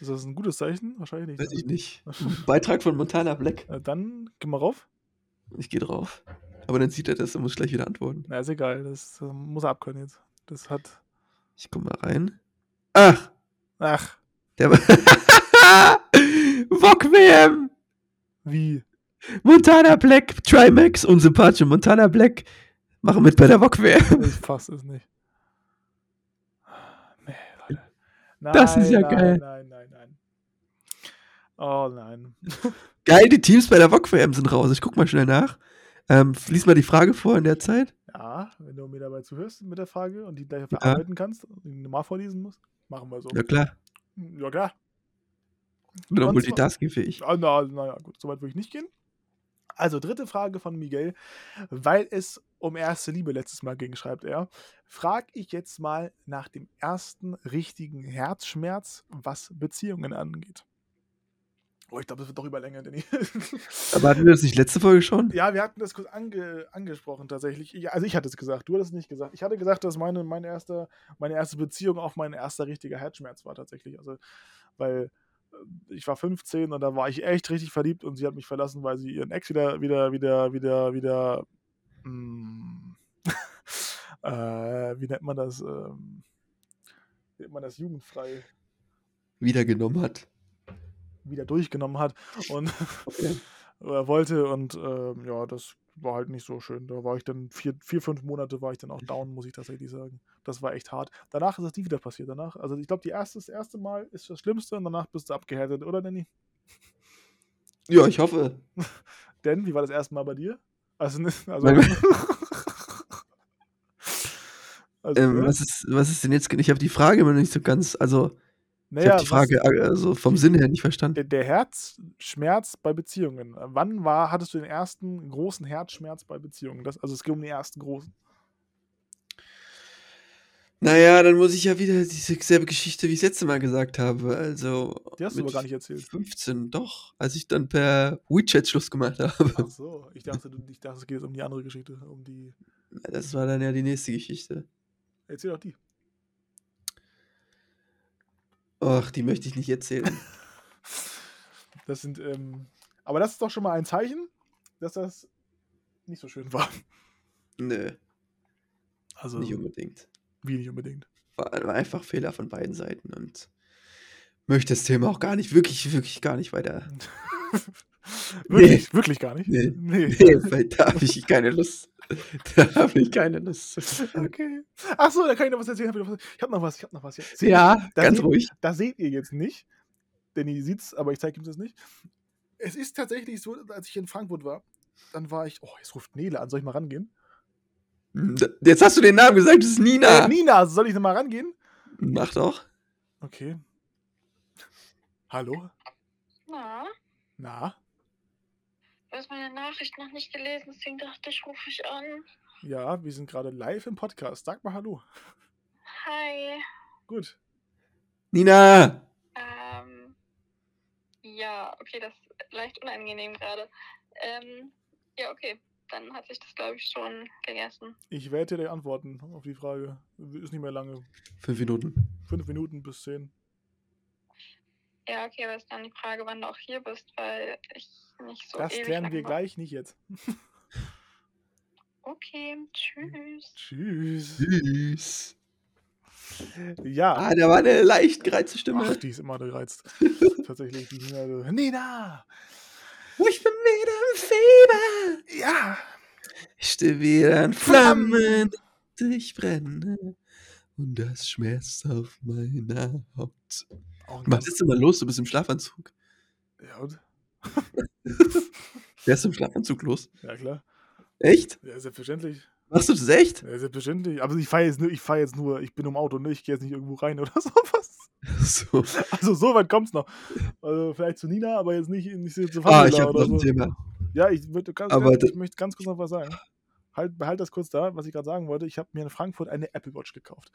Speaker 1: Ist das ein gutes Zeichen? Wahrscheinlich nicht.
Speaker 2: Weiß ich nicht. <laughs> Beitrag von Montana Black.
Speaker 1: Äh, Dann geh mal rauf.
Speaker 2: Ich gehe drauf. Aber dann sieht er das und muss gleich wieder antworten.
Speaker 1: Na, ist egal. Das äh, muss er abkönnen jetzt. Das hat.
Speaker 2: Ich guck mal rein. Ach,
Speaker 1: Ach,
Speaker 2: der <laughs> Wok WM.
Speaker 1: wie?
Speaker 2: Montana Black, Trimax, unsympathische Montana Black machen mit bei der WM.
Speaker 1: Ich fass es nicht. Nee, Leute.
Speaker 2: Das ist ja
Speaker 1: Nein,
Speaker 2: geil.
Speaker 1: Nein, nein, nein. Oh nein. <laughs>
Speaker 2: Geil, die Teams bei der Wok WM sind raus. Ich guck mal schnell nach. Ähm, lies mal die Frage vor in der Zeit.
Speaker 1: Ja, wenn du mir dabei zuhörst mit der Frage und die gleich
Speaker 2: Ja.
Speaker 1: verarbeiten kannst und die normal vorlesen musst, machen wir so.
Speaker 2: Ja klar,
Speaker 1: Ja, klar.
Speaker 2: ich bin
Speaker 1: zwar-
Speaker 2: multitaskingfähig.
Speaker 1: Ah, Na, naja, gut, soweit würde ich nicht gehen. Also, dritte Frage von Miguel. Weil es um erste Liebe letztes Mal ging, schreibt er, frag ich jetzt mal nach dem ersten richtigen Herzschmerz, was Beziehungen angeht. Oh, ich glaube, das wird doch Überlänge, Danny.
Speaker 2: Aber hatten wir das nicht letzte Folge schon?
Speaker 1: Ja, wir hatten das kurz ange, angesprochen tatsächlich. Ich, also ich hatte es gesagt, du hattest es nicht gesagt. Ich hatte gesagt, dass meine, meine, erste, meine erste Beziehung auch mein erster richtiger Herzschmerz war tatsächlich. Also, weil ich war 15 und da war ich echt richtig verliebt und sie hat mich verlassen, weil sie ihren Ex wieder, wieder, wieder, wieder, wieder, mm, <laughs> äh, wie nennt man das? Ähm, wie nennt man das? Jugendfrei
Speaker 2: Wiedergenommen hat.
Speaker 1: wieder durchgenommen hat und
Speaker 2: Okay.
Speaker 1: er <laughs> wollte und ähm, ja, das war halt nicht so schön. Da war ich dann vier, vier, fünf Monate war ich dann auch down, muss ich tatsächlich sagen. Das war echt hart. Danach ist das nie wieder passiert. Danach, also ich glaube, die erste, das erste Mal ist das Schlimmste und danach bist du abgehärtet, oder Danny?
Speaker 2: Ja, ich hoffe. <laughs>
Speaker 1: Denn, wie war das erste Mal bei dir? Also, ne- <laughs> also, <laughs> also
Speaker 2: Ähm,
Speaker 1: ja.
Speaker 2: was, ist, was ist denn jetzt? Ich habe die Frage immer noch nicht so ganz. Also, ich
Speaker 1: naja,
Speaker 2: habe die Frage also vom Sinn her nicht verstanden.
Speaker 1: der, der Herzschmerz bei Beziehungen. Wann war, hattest du den ersten großen Herzschmerz bei Beziehungen? Das, also es geht um den ersten großen.
Speaker 2: Naja, dann muss ich ja wieder diese selbe Geschichte, wie ich das letzte Mal gesagt habe. Also.
Speaker 1: Die hast du aber gar nicht erzählt.
Speaker 2: 15, doch. Als ich dann per WeChat Schluss gemacht habe.
Speaker 1: Ach so, ich dachte, du, ich dachte, es geht jetzt um die andere Geschichte, um die.
Speaker 2: Das war dann ja die nächste Geschichte.
Speaker 1: Erzähl doch die.
Speaker 2: Ach, die möchte ich nicht erzählen. <laughs>
Speaker 1: Das sind, ähm, aber das ist doch schon mal ein Zeichen, dass das nicht so schön war.
Speaker 2: Nö,
Speaker 1: Also,
Speaker 2: nicht unbedingt.
Speaker 1: wie nicht unbedingt.
Speaker 2: War, war einfach Fehler von beiden Seiten und möchte das Thema auch gar nicht, wirklich, wirklich gar nicht weiter. <laughs>
Speaker 1: wirklich, wirklich gar nicht.
Speaker 2: Nee.
Speaker 1: Nee.
Speaker 2: Nee, weil da habe ich keine Lust. <laughs> Da habe ich keine Lust.
Speaker 1: Okay. Ach so, da kann ich noch was erzählen. Ich noch habe noch was, ich habe noch was. Ihr-
Speaker 2: Ja,
Speaker 1: da
Speaker 2: ganz
Speaker 1: seht-
Speaker 2: ruhig.
Speaker 1: Das seht ihr jetzt nicht. Danny sieht's, aber ich zeige ihm das nicht. Es ist tatsächlich so, als ich in Frankfurt war, dann war ich. Oh, jetzt ruft Nele an. Soll ich mal rangehen?
Speaker 2: Hm, Jetzt hast du den Namen gesagt, das ist Nina.
Speaker 1: Äh, Nina, soll ich nochmal rangehen?
Speaker 2: Mach doch.
Speaker 1: Okay. Hallo?
Speaker 3: Na,
Speaker 1: Na?
Speaker 3: Du hast meine Nachricht noch nicht gelesen, deswegen dachte ich, rufe ich an.
Speaker 1: Ja, wir sind gerade live im Podcast. Sag mal Hallo.
Speaker 3: Hi.
Speaker 1: Gut.
Speaker 2: Nina!
Speaker 3: Ähm, ja, okay, das ist leicht unangenehm gerade. Ähm, ja, okay, dann hat sich das, glaube ich, schon gegessen.
Speaker 1: Ich werde dir antworten auf die Frage. Ist nicht mehr lange.
Speaker 2: Fünf Minuten.
Speaker 1: Fünf Minuten bis zehn.
Speaker 3: Ja, okay, aber ist dann die Frage, wann du auch hier bist, weil ich nicht so
Speaker 1: Das
Speaker 3: ewig
Speaker 1: klären wir
Speaker 3: war.
Speaker 1: gleich, nicht jetzt.
Speaker 3: Okay, tschüss.
Speaker 1: Tschüss.
Speaker 2: Süß.
Speaker 1: Ja.
Speaker 2: Ah, da war eine leicht gereizte Stimme.
Speaker 1: Ach, die ist immer gereizt. <laughs> Tatsächlich, die Nina. so, Nina!
Speaker 2: ich bin wieder im Fieber.
Speaker 1: Ja!
Speaker 2: Ich stehe wieder in Flammen. Ich brenne. Und das schmerzt auf meiner Haut.
Speaker 1: Ein
Speaker 2: Was ist denn mal los? Du bist im Schlafanzug.
Speaker 1: ja, und? <laughs>
Speaker 2: Wer ist im Schlafanzug los?
Speaker 1: ja, klar.
Speaker 2: Echt?
Speaker 1: Ja, selbstverständlich.
Speaker 2: Machst du das echt?
Speaker 1: Ja, selbstverständlich. Aber ich fahre jetzt, nur- ich fahr jetzt nur, ich bin im Auto, ne? Ich gehe jetzt nicht irgendwo rein oder <laughs> sowas.
Speaker 2: So.
Speaker 1: Also so weit kommt's noch. Also vielleicht zu Nina, aber jetzt nicht, nicht zu
Speaker 2: Ah,
Speaker 1: Famila
Speaker 2: ich habe noch ein
Speaker 1: so.
Speaker 2: Thema.
Speaker 1: Ja, ich, würd, ganz,
Speaker 2: Aber
Speaker 1: ganz, ich möchte ganz kurz noch was sagen. Halt, behalt das kurz da, was ich gerade sagen wollte. Ich habe mir in Frankfurt eine Apple Watch gekauft.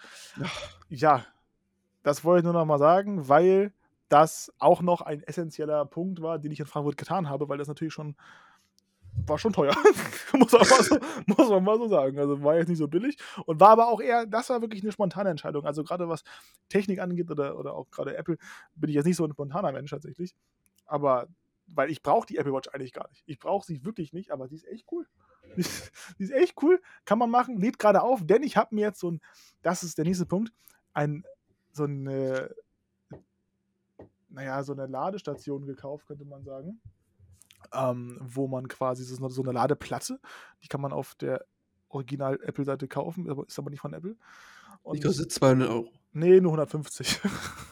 Speaker 1: Ja, das wollte ich nur noch mal sagen, weil das auch noch ein essentieller Punkt war, den ich in Frankfurt getan habe, weil das natürlich schon war schon teuer. <laughs> muss, man mal so, <laughs> muss man mal so sagen. Also war jetzt nicht so billig und war aber auch eher, das war wirklich eine spontane Entscheidung. Also gerade was Technik angeht oder, oder auch gerade Apple, bin ich jetzt nicht so ein spontaner Mensch tatsächlich. Aber weil ich brauche die Apple Watch eigentlich gar nicht. Ich brauche sie wirklich nicht, aber sie ist echt cool. Die <laughs> ist, die ist echt cool, kann man machen, lädt gerade auf, denn ich habe mir jetzt so ein, das ist der nächste Punkt, ein, so eine, naja, so eine Ladestation gekauft, könnte man sagen. Ähm, wo man quasi so, so eine Ladeplatte, die kann man auf der Original-Apple-Seite kaufen, aber ist aber nicht von Apple.
Speaker 2: Die kostet 200 Euro.
Speaker 1: Nee, nur 150.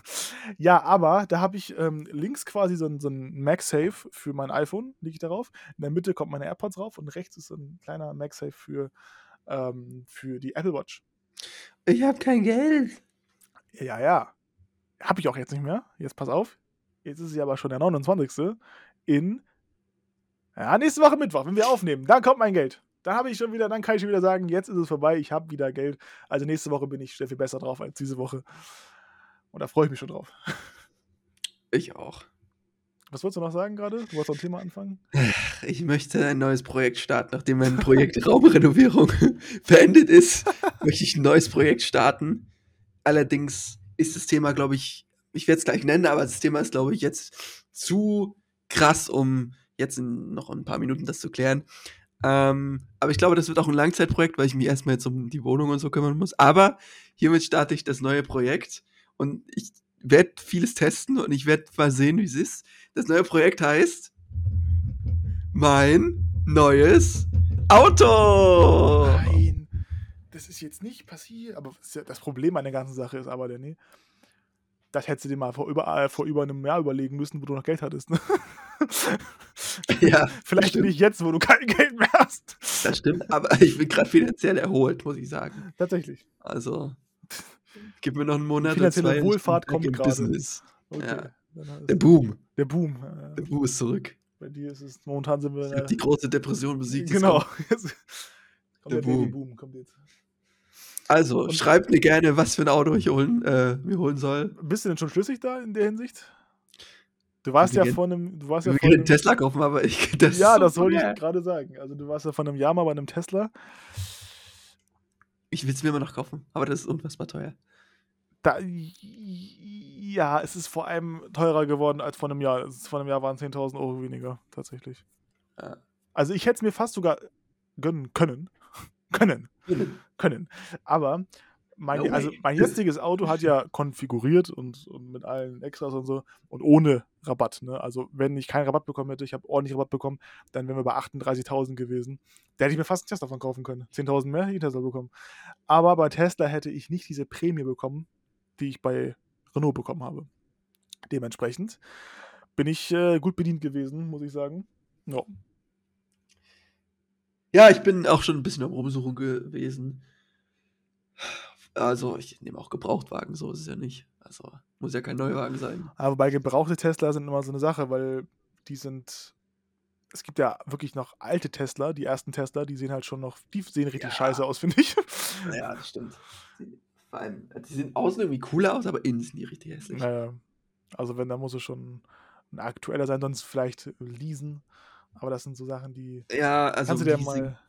Speaker 1: <laughs> ja, aber da habe ich ähm, links quasi so ein, so ein MagSafe für mein iPhone, liege ich darauf. In der Mitte kommt meine AirPods drauf und rechts ist so ein kleiner MagSafe für, ähm, für die Apple Watch.
Speaker 2: Ich habe kein Geld.
Speaker 1: Ja, ja. Habe ich auch jetzt nicht mehr. Jetzt pass auf. Jetzt ist es aber schon der 29. In ja, nächste Woche Mittwoch, wenn wir aufnehmen. Dann kommt mein Geld. Dann habe ich schon wieder, dann kann ich schon wieder sagen, jetzt ist es vorbei, ich habe wieder Geld. Also nächste Woche bin ich sehr viel besser drauf als diese Woche. Und da freue ich mich schon drauf.
Speaker 2: Ich auch.
Speaker 1: Was wolltest du noch sagen gerade? Du wolltest noch ein Thema anfangen?
Speaker 2: Ich möchte ein neues Projekt starten. Nachdem mein Projekt <laughs> Raumrenovierung <laughs> beendet ist, möchte ich ein neues Projekt starten. Allerdings ist das Thema, glaube ich, ich werde es gleich nennen, aber das Thema ist, glaube ich, jetzt zu krass, um jetzt in noch ein paar Minuten das zu klären. Ähm, aber ich glaube, das wird auch ein Langzeitprojekt, weil ich mich erstmal jetzt um die Wohnung und so kümmern muss. Aber hiermit starte ich das neue Projekt und ich werde vieles testen und ich werde mal sehen, wie es ist. Das neue Projekt heißt mein neues Auto.
Speaker 1: Nein, das ist jetzt nicht passiert. Aber das Problem an der ganzen Sache ist aber, Danny, das hättest du dir mal vor über, äh, vor über einem Jahr überlegen müssen, wo du noch Geld hattest. Ne? <laughs>
Speaker 2: Ja,
Speaker 1: Vielleicht
Speaker 2: stimmt.
Speaker 1: nicht jetzt, wo du kein Geld mehr hast.
Speaker 2: das stimmt. Aber ich bin gerade finanziell erholt, muss ich sagen.
Speaker 1: Tatsächlich.
Speaker 2: Also, gib mir noch einen Monat. oder
Speaker 1: Finanzielle
Speaker 2: zwei
Speaker 1: Wohlfahrt kommt gerade.
Speaker 2: Business.
Speaker 1: Okay.
Speaker 2: Ja. Der Boom.
Speaker 1: der Boom. äh,
Speaker 2: Der Boom ist zurück.
Speaker 1: Bei dir ist es, momentan sind wir
Speaker 2: Ich
Speaker 1: der,
Speaker 2: die große Depression besiegt. Jetzt
Speaker 1: Genau.
Speaker 2: kommt- <laughs>
Speaker 1: Jetzt kommt
Speaker 2: Der
Speaker 1: der,
Speaker 2: Boom.
Speaker 1: Boom. Kommt jetzt.
Speaker 2: Also,
Speaker 1: Und-
Speaker 2: schreibt mir gerne, was für ein Auto ich holen, äh, mir holen soll.
Speaker 1: Bist du denn schon schlüssig da in der Hinsicht? Du warst
Speaker 2: Wir
Speaker 1: ja
Speaker 2: gehen-
Speaker 1: von einem, du warst ja von einem,
Speaker 2: Tesla kaufen, aber ich. Das
Speaker 1: ja,
Speaker 2: so
Speaker 1: das wollte ich gerade sagen. Also du warst ja von einem Jahr mal bei einem Tesla.
Speaker 2: Ich will es mir immer noch kaufen, aber das ist unfassbar teuer.
Speaker 1: Da, ja, es ist vor allem teurer geworden als vor einem Jahr. Es ist, vor einem Jahr waren 10.000 Euro weniger, tatsächlich.
Speaker 2: Ja.
Speaker 1: Also ich hätte es mir fast sogar gönnen können. Können. können. Aber mein,
Speaker 2: No way.
Speaker 1: also mein jetziges Auto hat ja konfiguriert und, und mit allen Extras und so und ohne Rabatt. Ne? Also wenn ich keinen Rabatt bekommen hätte, ich habe ordentlich Rabatt bekommen, dann wären wir bei 38.000 gewesen. Da hätte ich mir fast einen Tesla von kaufen können. 10.000 mehr hätte ich Tesla bekommen. Aber bei Tesla hätte ich nicht diese Prämie bekommen, die ich bei Renault bekommen habe. Dementsprechend bin ich äh, gut bedient gewesen, muss ich sagen. Ja.
Speaker 2: Ja, ich bin auch schon ein bisschen am Rumsuchen gewesen. Also, ich nehme auch Gebrauchtwagen, so ist es ja nicht. Also, muss ja kein Neuwagen sein.
Speaker 1: Aber bei gebrauchte Tesla sind immer so eine Sache, weil die sind. Es gibt ja wirklich noch alte Tesla, die ersten Tesla, die sehen halt schon noch, die sehen richtig
Speaker 2: Ja.
Speaker 1: scheiße aus, finde ich.
Speaker 2: Ja, das stimmt. Vor allem, die sehen außen irgendwie cooler aus, aber innen sind die richtig hässlich.
Speaker 1: Naja, also wenn, dann muss es schon ein aktueller sein, sonst vielleicht leasen. Aber das sind so Sachen, die.
Speaker 2: Ja, also
Speaker 1: kannst du dir
Speaker 2: Leasing,
Speaker 1: mal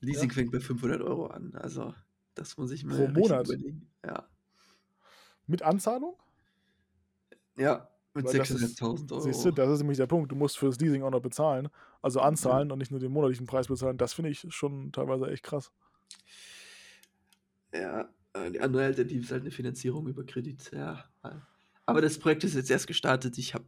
Speaker 2: Leasing fängt bei 500 Euro an. Also, das muss ich mal
Speaker 1: Pro Monat?
Speaker 2: überlegen. Ja,
Speaker 1: mit Anzahlung?
Speaker 2: ja mit
Speaker 1: Weil das ist-
Speaker 2: 600.000 Euro.
Speaker 1: Siehst du, das ist nämlich der Punkt. Du musst fürs Leasing auch noch bezahlen. Also anzahlen und nicht nur den monatlichen Preis bezahlen. Das finde ich schon teilweise echt krass.
Speaker 2: Ja, äh, die andere Alternative ist halt eine Finanzierung über Kredit. Ja, aber das Projekt ist jetzt erst gestartet. Ich habe,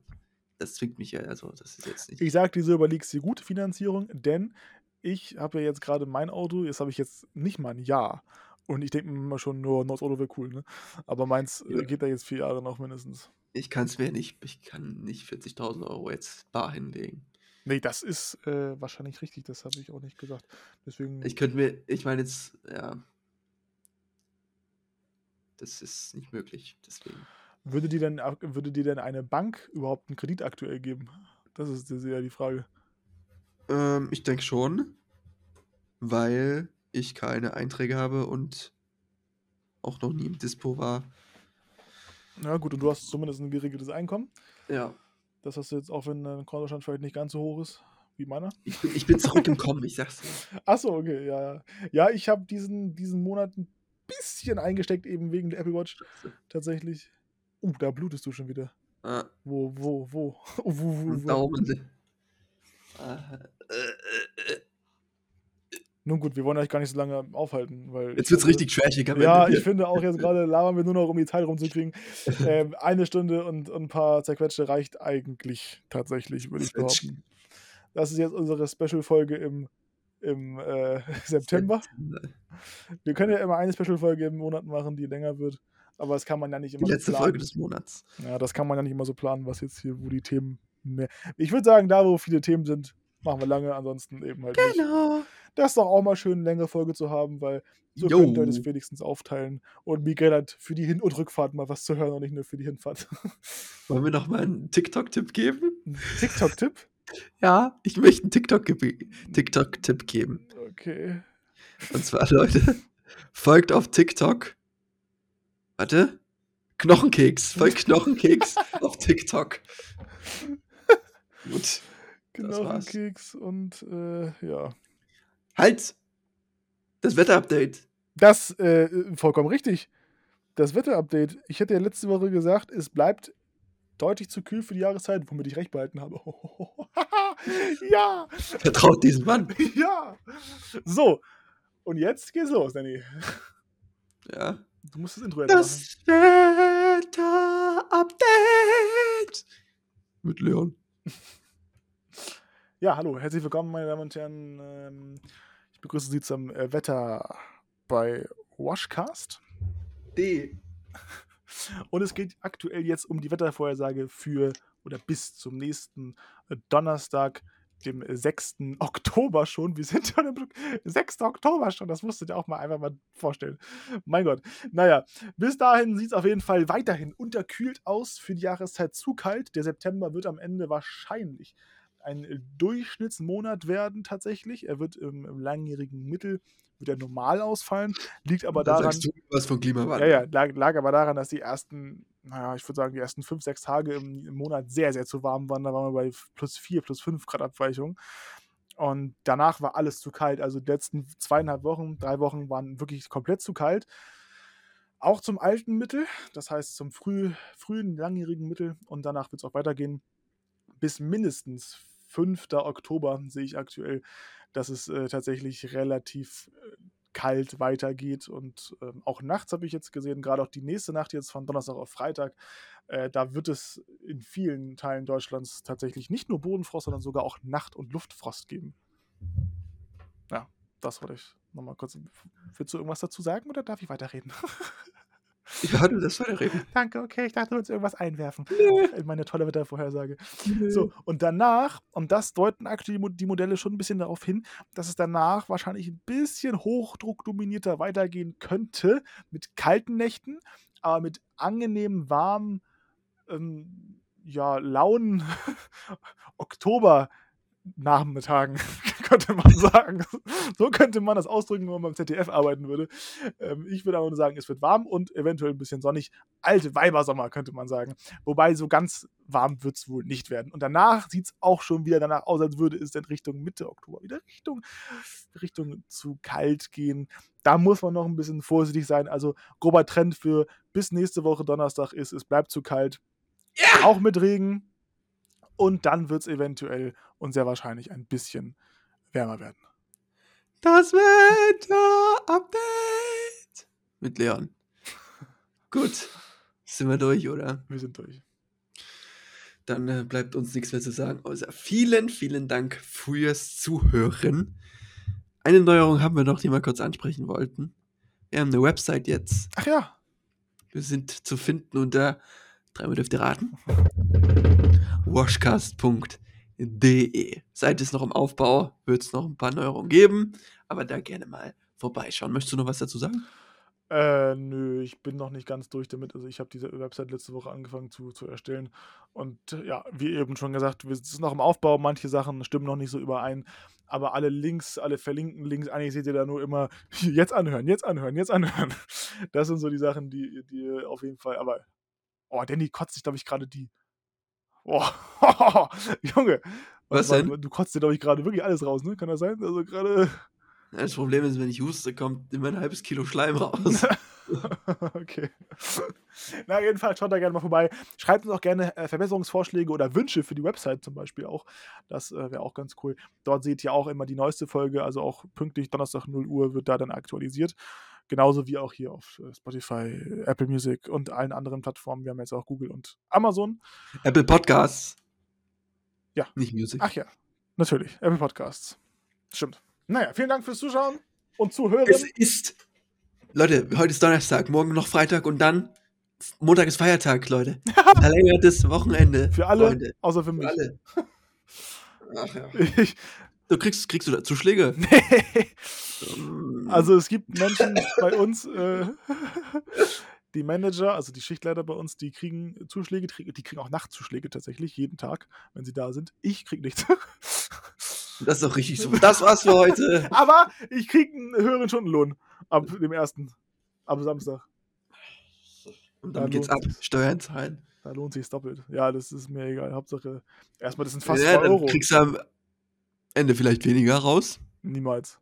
Speaker 2: das zwingt mich ja, also das ist jetzt nicht.
Speaker 1: Ich sage dir so, überlegst dir gute Finanzierung, denn ich habe ja jetzt gerade mein Auto, jetzt habe ich jetzt nicht mal ein Jahr. Und ich denke mir immer schon, nur neues Auto wäre cool, ne? Aber meins äh,
Speaker 2: Ja.
Speaker 1: geht da jetzt vier Jahre noch mindestens.
Speaker 2: Ich kann es mir nicht, ich kann nicht 40.000 Euro jetzt bar hinlegen.
Speaker 1: Nee, das ist äh, wahrscheinlich richtig, das habe ich auch nicht gesagt. Deswegen.
Speaker 2: Ich könnte mir, ich meine jetzt, ja, das ist nicht möglich. Deswegen.
Speaker 1: Würde dir denn, würde dir denn eine Bank überhaupt einen Kredit aktuell geben? Das ist ja die Frage.
Speaker 2: Ähm, ich denke schon, weil ich keine Einträge habe und auch noch nie im Dispo war.
Speaker 1: Na gut, und du hast zumindest ein geregeltes Einkommen.
Speaker 2: Ja.
Speaker 1: Das hast du jetzt, auch wenn dein Kontostand vielleicht nicht ganz so hoch ist wie meiner.
Speaker 2: Ich bin, ich bin zurück im Kommen, ich sag's. <laughs>
Speaker 1: Achso, okay, ja. ja. Ja, ich habe diesen, diesen Monat ein bisschen eingesteckt, eben wegen der Apple Watch tatsächlich. Uh, da blutest du schon wieder.
Speaker 2: Ah,
Speaker 1: Wo, wo, wo? <laughs> wo, wo, wo.
Speaker 2: Daumen. <laughs>
Speaker 1: Nun gut, wir wollen euch gar nicht so lange aufhalten, weil.
Speaker 2: Jetzt wird's richtig trashig
Speaker 1: Ja, ich finde auch jetzt gerade labern wir nur noch, um die Zeit rumzukriegen. <laughs> ähm, eine Stunde und, und ein paar zerquetschte reicht eigentlich tatsächlich, würde ich behaupten. Das ist jetzt unsere Special-Folge im, im äh, September. Wir können ja immer eine Special-Folge im Monat machen, die länger wird. Aber das kann man ja nicht
Speaker 2: Die
Speaker 1: immer
Speaker 2: letzte
Speaker 1: so planen.
Speaker 2: Folge des Monats.
Speaker 1: Ja, das kann man ja nicht immer so planen, was jetzt hier, wo die Themen mehr. Ich würde sagen, da, wo viele Themen sind, machen wir lange, ansonsten eben halt nicht.
Speaker 2: Genau.
Speaker 1: Das ist doch auch mal schön, eine längere Folge zu haben, weil so
Speaker 2: Jo.
Speaker 1: könnt ihr das wenigstens aufteilen. Und Miguel hat für die Hin- und Rückfahrt mal was zu hören und nicht nur für die Hinfahrt. <laughs>
Speaker 2: Wollen wir noch mal einen TikTok-Tipp geben?
Speaker 1: TikTok-Tipp?
Speaker 2: Ja, ich möchte einen TikTok-Tipp TikTok geben.
Speaker 1: Okay.
Speaker 2: Und zwar, Leute, folgt auf TikTok. Warte. Knochenkeks. Folgt Knochenkeks <laughs> auf TikTok. Gut.
Speaker 1: Genau,
Speaker 2: war's.
Speaker 1: Keks und äh, ja.
Speaker 2: Halt! Das Wetterupdate.
Speaker 1: Das äh, vollkommen richtig. Das Wetterupdate. Ich hätte ja letzte Woche gesagt, es bleibt deutlich zu kühl für die Jahreszeit, womit ich recht behalten habe. <laughs> ja,
Speaker 2: Vertraut diesem Mann. <laughs>
Speaker 1: ja. So. Und jetzt geht's los, Danny.
Speaker 2: Ja.
Speaker 1: Du musst das Intro machen.
Speaker 2: Das Wetterupdate. Mit Leon.
Speaker 1: Ja, hallo, herzlich willkommen, meine Damen und Herren. Ähm, Ich begrüße Sie zum äh, Wetter bei Washcast.
Speaker 2: D.
Speaker 1: Und es geht aktuell jetzt um die Wettervorhersage für oder bis zum nächsten Donnerstag, dem äh, 6. <laughs> Oktober schon. Wir sind schon im 6. Oktober schon. Das musstet ihr auch mal einfach mal vorstellen. Mein Gott. Naja, bis dahin sieht es auf jeden Fall weiterhin unterkühlt aus. Für die Jahreszeit zu kalt. Der September wird am Ende wahrscheinlich ein äh, Durchschnittsmonat werden tatsächlich. Er wird im, im langjährigen Mittel wird er normal ausfallen, liegt aber
Speaker 2: Da
Speaker 1: daran,
Speaker 2: sagst du was von
Speaker 1: ja,
Speaker 2: Klimawandel.
Speaker 1: ja, lag, lag aber daran, dass die ersten, naja, ich würde sagen, die ersten fünf, sechs Tage im, im Monat sehr, sehr zu warm waren. Da waren wir bei plus vier, plus fünf Grad Abweichung. Und danach war alles zu kalt. Also die letzten zweieinhalb Wochen, drei Wochen waren wirklich komplett zu kalt. Auch zum alten Mittel, das heißt zum früh, frühen, langjährigen Mittel. Und danach wird es auch weitergehen. Bis mindestens 5. Oktober sehe ich aktuell, dass es äh, tatsächlich relativ äh, kalt weitergeht. Und ähm, auch nachts habe ich jetzt gesehen, gerade auch die nächste Nacht jetzt von Donnerstag auf Freitag, äh, da wird es in vielen Teilen Deutschlands tatsächlich nicht nur Bodenfrost, sondern sogar auch Nacht- und Luftfrost geben. Ja, das wollte ich nochmal kurz. Willst du irgendwas dazu sagen oder darf ich weiterreden? <laughs>
Speaker 2: Ja, du, das war der Reden.
Speaker 1: Danke, okay, ich dachte, du willst irgendwas einwerfen.
Speaker 2: Nee.
Speaker 1: In meine tolle Wettervorhersage. So, und danach, und das deuten aktuell die Modelle schon ein bisschen darauf hin, dass es danach wahrscheinlich ein bisschen hochdruckdominierter weitergehen könnte, mit kalten Nächten, aber mit angenehmen, warmen, ähm, ja, lauen <laughs> Oktober-Nachmittagen, könnte man <laughs> sagen. So könnte man das ausdrücken, wenn man beim ZDF arbeiten würde. Ähm, ich würde aber nur sagen, es wird warm und eventuell ein bisschen sonnig. Alte Weibersommer, könnte man sagen. Wobei so ganz warm wird es wohl nicht werden. Und danach sieht es auch schon wieder danach aus, als würde es in Richtung Mitte Oktober wieder Richtung, Richtung zu kalt gehen. Da muss man noch ein bisschen vorsichtig sein. Also grober Trend für bis nächste Woche Donnerstag ist, es bleibt zu kalt.
Speaker 2: Ja!
Speaker 1: Auch mit Regen. Und dann wird es eventuell und sehr wahrscheinlich ein bisschen wärmer werden.
Speaker 2: Das Wetter-Update mit Leon. Gut, sind wir durch, oder?
Speaker 1: Wir sind durch.
Speaker 2: Dann äh, bleibt uns nichts mehr zu sagen, außer vielen, vielen Dank fürs Zuhören. Eine Neuerung haben wir noch, die wir kurz ansprechen wollten. Wir haben eine Website jetzt.
Speaker 1: Ach ja,
Speaker 2: Wir sind zu finden unter, dreimal dürft ihr raten, <laughs> washcast.de. Seite ist noch im Aufbau, wird es noch ein paar Neuerungen geben, aber da gerne mal vorbeischauen. Möchtest du noch was dazu sagen?
Speaker 1: Äh, nö, ich bin noch nicht ganz durch damit. Also ich habe diese Website letzte Woche angefangen zu, zu erstellen. Und ja, wie eben schon gesagt, wir sind noch im Aufbau. Manche Sachen stimmen noch nicht so überein. Aber alle Links, alle verlinkten Links, eigentlich seht ihr da nur immer, <laughs> jetzt anhören, jetzt anhören, jetzt anhören. <laughs> Das sind so die Sachen, die, die auf jeden Fall, aber, oh, Danny kotzt sich, glaube ich, gerade die. Oh, <laughs> Junge.
Speaker 2: Was
Speaker 1: Warte,
Speaker 2: denn?
Speaker 1: Du kotzt dir, glaube ich, gerade wirklich alles raus, ne? Kann das sein? Also gerade.
Speaker 2: Ja, Das Problem ist, wenn ich huste, kommt immer ein halbes Kilo Schleim <laughs> raus.
Speaker 1: okay. Na, jedenfalls schaut da gerne mal vorbei. Schreibt uns auch gerne äh, Verbesserungsvorschläge oder Wünsche für die Website zum Beispiel auch. Das äh, wäre auch ganz cool. Dort seht ihr auch immer die neueste Folge, also auch pünktlich Donnerstag 0 Uhr wird da dann aktualisiert. Genauso wie auch hier auf äh, Spotify, Apple Music und allen anderen Plattformen. Wir haben jetzt auch Google und Amazon.
Speaker 2: Apple Podcasts.
Speaker 1: Ja.
Speaker 2: Nicht Music.
Speaker 1: Ach ja, natürlich. Apple Podcasts. Stimmt. Naja, vielen Dank fürs Zuschauen und Zuhören.
Speaker 2: Es ist. Leute, heute ist Donnerstag, morgen noch Freitag und dann Montag ist Feiertag, Leute. <laughs> Verlängertes Wochenende.
Speaker 1: Für alle,
Speaker 2: Freunde.
Speaker 1: außer für
Speaker 2: Für
Speaker 1: mich.
Speaker 2: alle. <laughs> Ach ja.
Speaker 1: Ich,
Speaker 2: Du kriegst, kriegst du da Zuschläge? <laughs>
Speaker 1: nee. Also es gibt Menschen bei uns, äh, <laughs> die Manager, also die Schichtleiter bei uns, die kriegen Zuschläge, die kriegen auch Nachtzuschläge tatsächlich, jeden Tag, wenn sie da sind. Ich krieg nichts. <laughs>
Speaker 2: das ist doch richtig so. Das war's für heute.
Speaker 1: Aber ich krieg einen höheren Stundenlohn ab dem ersten, ab Samstag.
Speaker 2: Und dann
Speaker 1: Da
Speaker 2: geht's ab.
Speaker 1: sich's.
Speaker 2: Steuern zahlen.
Speaker 1: Da lohnt sich doppelt. Ja, das ist mir egal. Hauptsache, erstmal, das sind fast
Speaker 2: ja,
Speaker 1: 2
Speaker 2: dann
Speaker 1: Euro.
Speaker 2: kriegst du am Ende vielleicht weniger raus.
Speaker 1: Niemals.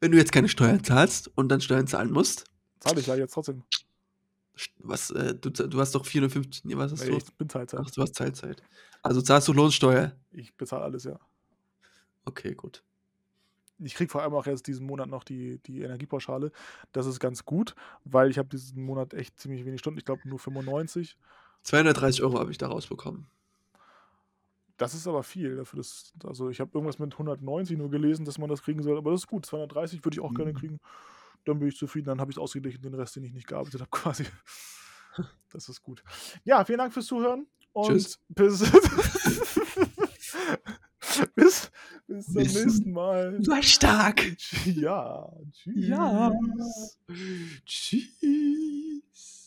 Speaker 2: Wenn du jetzt keine Steuern zahlst und dann Steuern zahlen musst.
Speaker 1: Zahle ich ja jetzt trotzdem.
Speaker 2: Was, äh, du, du hast doch 450. Nee, was hast
Speaker 1: Nee,
Speaker 2: du?
Speaker 1: ich bin Teilzeit.
Speaker 2: Ach, du hast Teilzeit. Also zahlst du Lohnsteuer.
Speaker 1: Ich bezahle alles, ja.
Speaker 2: Okay, gut.
Speaker 1: ich kriege vor allem auch jetzt diesen Monat noch die, die Energiepauschale. Das ist ganz gut, weil ich habe diesen Monat echt ziemlich wenig Stunden. Ich glaube nur 95.
Speaker 2: 230 Euro habe ich da rausbekommen.
Speaker 1: Das ist aber viel dafür. Das, also ich habe irgendwas mit 190 nur gelesen, dass man das kriegen soll. Aber das ist gut. 230 würde ich auch gerne
Speaker 2: Mhm.
Speaker 1: kriegen. Dann bin ich zufrieden. Dann habe ich es ausgeglichen, den Rest, den ich nicht gearbeitet habe, <laughs> quasi. Das ist gut. Ja, vielen Dank fürs Zuhören. Und
Speaker 2: Tschüss.
Speaker 1: bis, <laughs> bis, bis zum nächsten Mal.
Speaker 2: Sei stark. <laughs>
Speaker 1: Ja, tschüss.
Speaker 2: Ja. Tschüss.